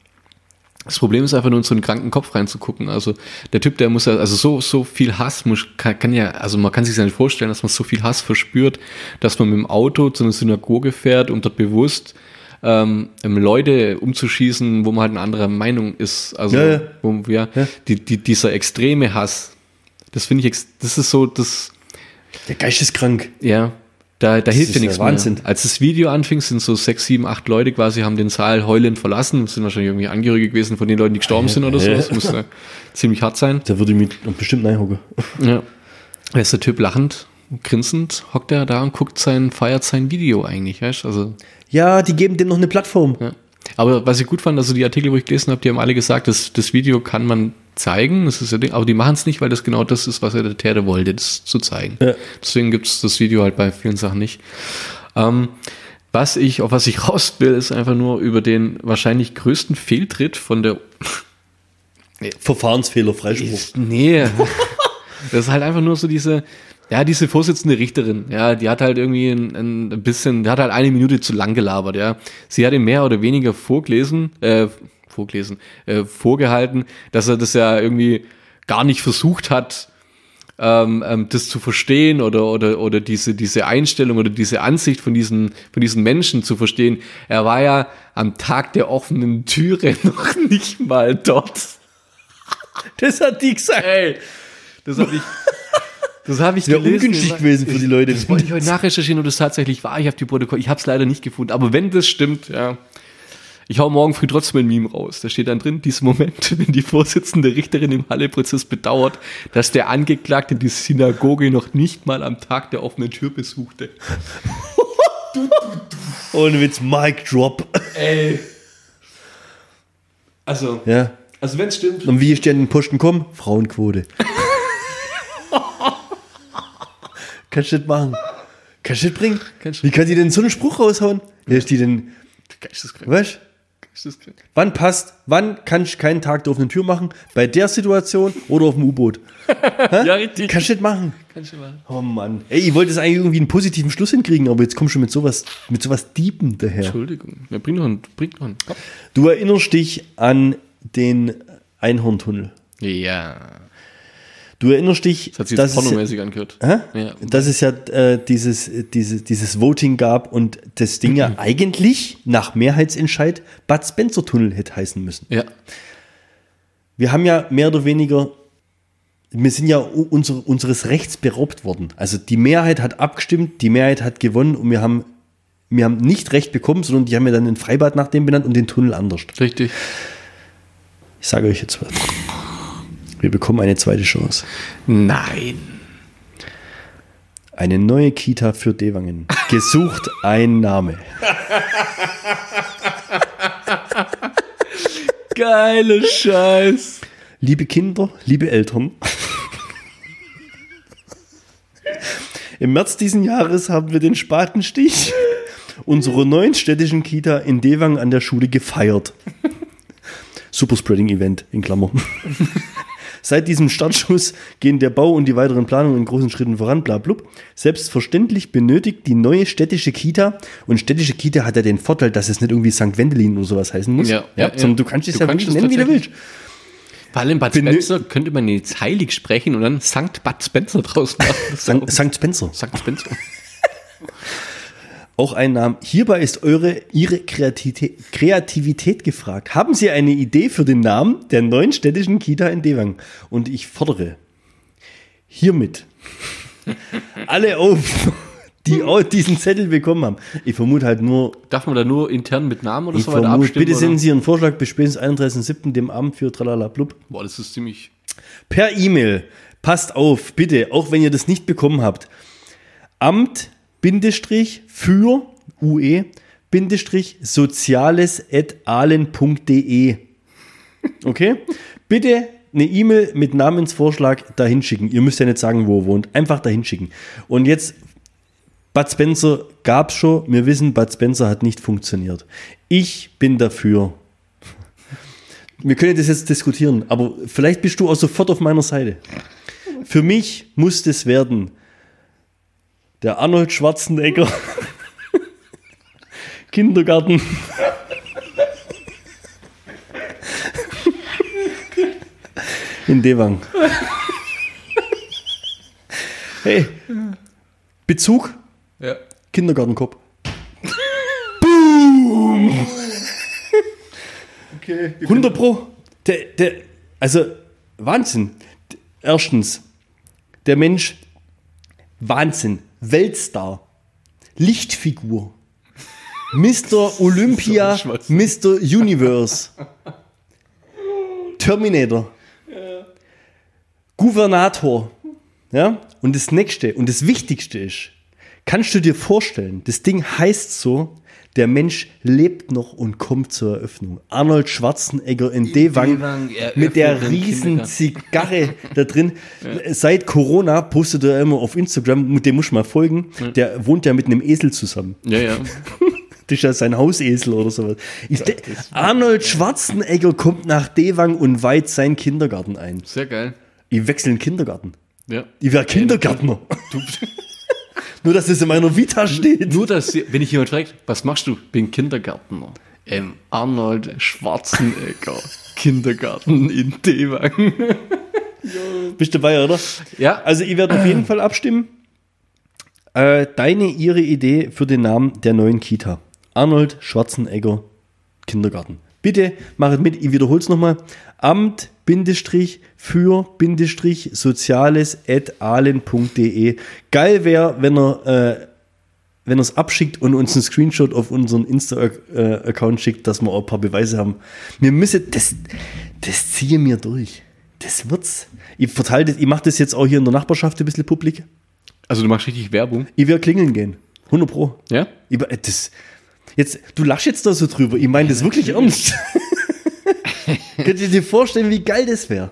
Das Problem ist einfach nur in so einen kranken Kopf reinzugucken. Also der Typ, der muss ja, also so, so viel Hass muss, kann, kann ja, also man kann sich ja nicht vorstellen, dass man so viel Hass verspürt, dass man mit dem Auto zu einer Synagoge fährt und dort bewusst ähm, Leute umzuschießen, wo man halt eine andere Meinung ist. Also Ja, ja. wo ja, Ja. Die, die, dieser extreme Hass, das finde ich, das ist so, das, Der Geist ist krank. ja, da, da hilft ist ja nichts Wahnsinn. mehr. Als das Video anfing, sind so sechs, sieben, acht Leute quasi, haben den Saal heulend verlassen. Das sind wahrscheinlich irgendwie Angehörige gewesen von den Leuten, die gestorben sind oder so. Das muss ja ziemlich hart sein. Da würde ich mich bestimmt reinhocken. Ja. Da ist der Typ lachend, grinsend, hockt er da und guckt sein, feiert sein Video eigentlich, weißt? Also, Ja, die geben dem noch eine Plattform. ja. Aber was ich gut fand, also die Artikel, wo ich gelesen habe, die haben alle gesagt, das, das Video kann man zeigen, das ist ja Ding, aber die machen es nicht, weil das genau das ist, was er der Täter wollte, das zu zeigen. Ja. Deswegen gibt es das Video halt bei vielen Sachen nicht. Ähm, was ich, auf was ich raus will, ist einfach nur über den wahrscheinlich größten Fehltritt von der Verfahrensfehler, Freispruch. ist, nee. das ist halt einfach nur so diese, ja, diese Vorsitzende Richterin, ja, die hat halt irgendwie ein, ein bisschen, die hat halt eine Minute zu lang gelabert, ja. Sie hat ihm mehr oder weniger vorgelesen, äh, vorgelesen, äh, vorgehalten, dass er das ja irgendwie gar nicht versucht hat, ähm, ähm, das zu verstehen oder, oder, oder diese, diese Einstellung oder diese Ansicht von diesen, von diesen Menschen zu verstehen. Er war ja am Tag der offenen Türe noch nicht mal dort. Das hat die gesagt. Ey, das habe ich, das habe ich gelesen. ungünstig gewesen für die Leute. Das wollte ich heute nachrecherchieren und das tatsächlich war. Ich habe die Protokoll, ich habe es leider nicht gefunden. Aber wenn das stimmt, ja. Ich hau morgen früh trotzdem ein Meme raus. Da steht dann drin, dieser Moment, wenn die Vorsitzende Richterin im Halle-Prozess bedauert, dass der Angeklagte die Synagoge noch nicht mal am Tag der offenen Tür besuchte. Ohne Witz, Mic Drop. Ey. Also, Ja. also wenn es stimmt. Und wie in den Posten kommen? Frauenquote. Kannst du das machen? Kannst du das bringen? Kannst- Wie kann die denn so einen Spruch raushauen? Wer ist die denn? Geisteskrank. Weißt Geisteskrank. Wann passt, wann kannst du keinen Tag der offenen Tür machen? Bei der Situation oder auf dem U-Boot? Ja, richtig. Kannst du das machen? Kannst du mal. Oh Mann. Ey, ich wollte jetzt eigentlich irgendwie einen positiven Schluss hinkriegen, aber jetzt kommst du mit sowas, mit sowas Diepen daher. Entschuldigung. Ja, bring noch einen. Bring noch einen. Du erinnerst dich an den Einhorntunnel. Ja. Du erinnerst dich, Das hat sich dass jetzt es, pornomäßig angehört. Hä? Ja. dass es ja äh, dieses, dieses, dieses Voting gab und das Ding ja eigentlich nach Mehrheitsentscheid Bud Spencer Tunnel hätte heißen müssen. Ja. Wir haben ja mehr oder weniger, wir sind ja unser, unseres Rechts beraubt worden. Also die Mehrheit hat abgestimmt, die Mehrheit hat gewonnen und wir haben, wir haben nicht Recht bekommen, sondern die haben ja dann ein Freibad nach dem benannt und den Tunnel anders. Richtig. Ich sage euch jetzt was. Wir bekommen eine zweite Chance. Nein. Eine neue Kita für Dewangen. Gesucht ein Name. Geile Scheiß. Liebe Kinder, liebe Eltern. Im März diesen Jahres haben wir den Spatenstich unserer neuen städtischen Kita in Dewang an der Schule gefeiert. Superspreading Event in Klammer. Seit diesem Startschuss gehen der Bau und die weiteren Planungen in großen Schritten voran, bla blub. Selbstverständlich benötigt die neue städtische Kita, und städtische Kita hat ja den Vorteil, dass es nicht irgendwie St. Wendelin oder sowas heißen muss. Ja, ja, sondern ja. du kannst es Du ja kannst wirklich nennen, wie du willst. Vor allem Benö- Spencer könnte man jetzt heilig sprechen und dann Sankt Bud Spencer draus machen. St. St. Spencer. Sankt Spencer. Auch ein Name. Hierbei ist eure, Ihre Kreativität, Kreativität gefragt. Haben Sie eine Idee für den Namen der neuen städtischen Kita in Dewang? Und ich fordere hiermit alle auf, die diesen Zettel bekommen haben. Ich vermute halt nur, Darf man da nur intern mit Namen oder ich so weiter vermute, abstimmen? bitte senden Sie Ihren Vorschlag bis spätestens 31.07. dem Amt für Tralala Blub. Boah, das ist ziemlich. Per E-Mail. Passt auf, bitte, auch wenn ihr das nicht bekommen habt. Amt Bindestrich für UE Bindestrich soziales at ahlen.de. Okay? Bitte eine E-Mail mit Namensvorschlag dahin schicken. Ihr müsst ja nicht sagen, wo ihr wohnt. Einfach dahin schicken. Und jetzt, Bud Spencer gab's schon. Wir wissen, Bud Spencer hat nicht funktioniert. Ich bin dafür. Wir können das jetzt diskutieren, aber vielleicht bist du auch sofort auf meiner Seite. Für mich muss das werden der Arnold Schwarzenegger Kindergarten. In Dewang. Hey, Bezug, Ja. Kindergartenkopf. Okay. 100 Pro. Der, der, also Wahnsinn. Erstens, der Mensch, Wahnsinn, Weltstar, Lichtfigur, Mr. Olympia, Mr. Universe, Terminator, Gouvernator. Ja? Und das nächste und das wichtigste ist, Kannst du dir vorstellen, das Ding heißt so, der Mensch lebt noch und kommt zur Eröffnung. Arnold Schwarzenegger in Dewang Dewang, mit der riesen. Zigarre da drin. Seit Corona postet er immer auf Instagram, dem muss ich mal folgen, der wohnt ja mit einem Esel zusammen. Ja, ja. Das ist ja sein Hausesel oder sowas. De- Arnold Schwarzenegger kommt nach Dewang und weiht seinen Kindergarten ein. Sehr geil. Ich wechsle in den Kindergarten. Ja. Ich wäre Kindergärtner. Nur, dass es in meiner Vita steht. Nur, dass, wenn ich jemand fragt, was machst du? Bin Kindergärtner. Ähm, Arnold Schwarzenegger, Kindergarten in Dewang. Bist du dabei, oder? Ja. Also, ich werde auf jeden Fall abstimmen. Äh, deine, ihre Idee für den Namen der neuen Kita. Arnold Schwarzenegger Kindergarten. Bitte machet mit, ich wiederhole es nochmal. Amt Bindestrich für Bindestrich Soziales at ahlen.de. Geil wäre, wenn er äh, wenn er es abschickt und uns einen Screenshot auf unseren Insta-Account schickt, dass wir auch ein paar Beweise haben. Wir müssen, das, das ziehe mir durch. Das wird's. Ich verteile das, ich mache das jetzt auch hier in der Nachbarschaft ein bisschen publik. Also du machst richtig Werbung. Ich werde klingeln gehen. 100 Pro. Ja? Ich, be- das, jetzt, du lachst jetzt da so drüber. Ich meine das wirklich ernst. Könnt ihr dir vorstellen, wie geil das wäre?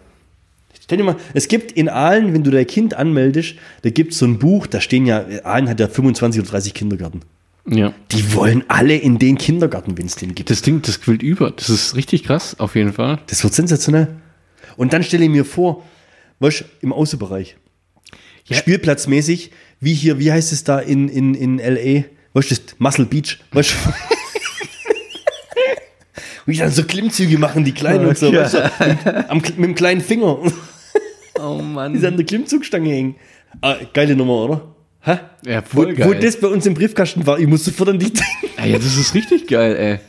Stell dir mal, es gibt in Aalen, wenn du dein Kind anmeldest, da gibt es so ein Buch, da stehen ja, Aalen hat ja 25 oder 30 Kindergärten. Ja. Die wollen alle in den Kindergarten, wenn es den gibt. Das Ding, das quillt über. Das ist richtig krass, auf jeden Fall. Das wird sensationell. Und dann stelle ich mir vor, weißt, im Außenbereich, Ja. spielplatzmäßig, wie hier, wie heißt es da in, in, in L.A., weißt du, das Muscle Beach, weißt? Wie dann so Klimmzüge machen, die Kleinen und so, Ja. weißt du, mit, am, mit dem kleinen Finger, Oh die Mann. an der Klimmzugstange hängen. Ah, geile Nummer, oder? Hä? Ja, Wo, voll wo geil. das bei uns im Briefkasten war, ich muss sofort an die denken. Ah ja, das ist richtig geil, ey.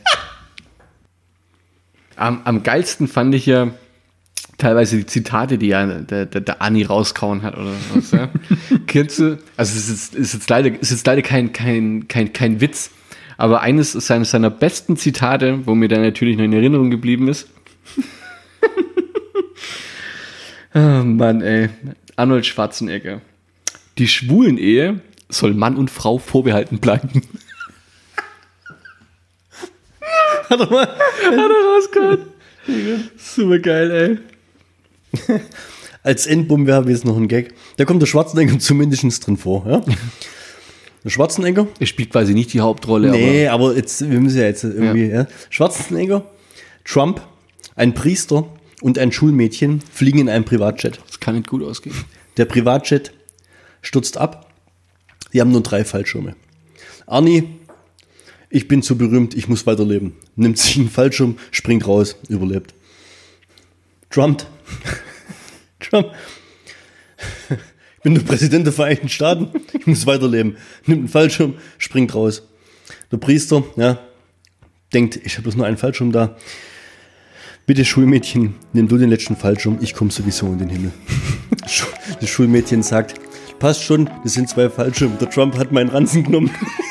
Am, am geilsten fand ich ja teilweise die Zitate, die ja der, der, der Ani rauskauen hat oder was. Ja. Kennst du? Also es ist, ist jetzt leider, ist jetzt leider kein, kein, kein, kein Witz, aber eines seiner, seiner besten Zitate, wo mir dann natürlich noch in Erinnerung geblieben ist. oh Mann, ey. Arnold Schwarzenegger. Die schwulen Ehe soll Mann und Frau vorbehalten bleiben. Warte mal. Hat er rausgehauen. Super geil, ey. Als Endbombe habe ich jetzt noch einen Gag. Da kommt der Schwarzenegger zumindest drin vor. Ja? Schwarzenegger? Er spielt quasi nicht die Hauptrolle, Nee, aber jetzt, wir müssen ja jetzt irgendwie. Ja. Schwarzenegger, Trump, ein Priester und ein Schulmädchen fliegen in einem Privatjet. aber das kann nicht gut ausgehen. Der Privatjet stürzt ab. Die haben nur drei Fallschirme. Arnie, ich bin zu berühmt, ich muss weiterleben. Nimmt sich einen Fallschirm, springt raus, überlebt. Trump. Trump. Ich bin der Präsident der Vereinigten Staaten, ich muss weiterleben. Nimmt einen Fallschirm, springt raus. Der Priester, ja, denkt, ich habe bloß nur einen Fallschirm da. Bitte Schulmädchen, nimm du den letzten Fallschirm, ich komme sowieso in den Himmel. Das Schulmädchen sagt, passt schon, das sind zwei Fallschirme. Der Trump hat meinen Ranzen genommen.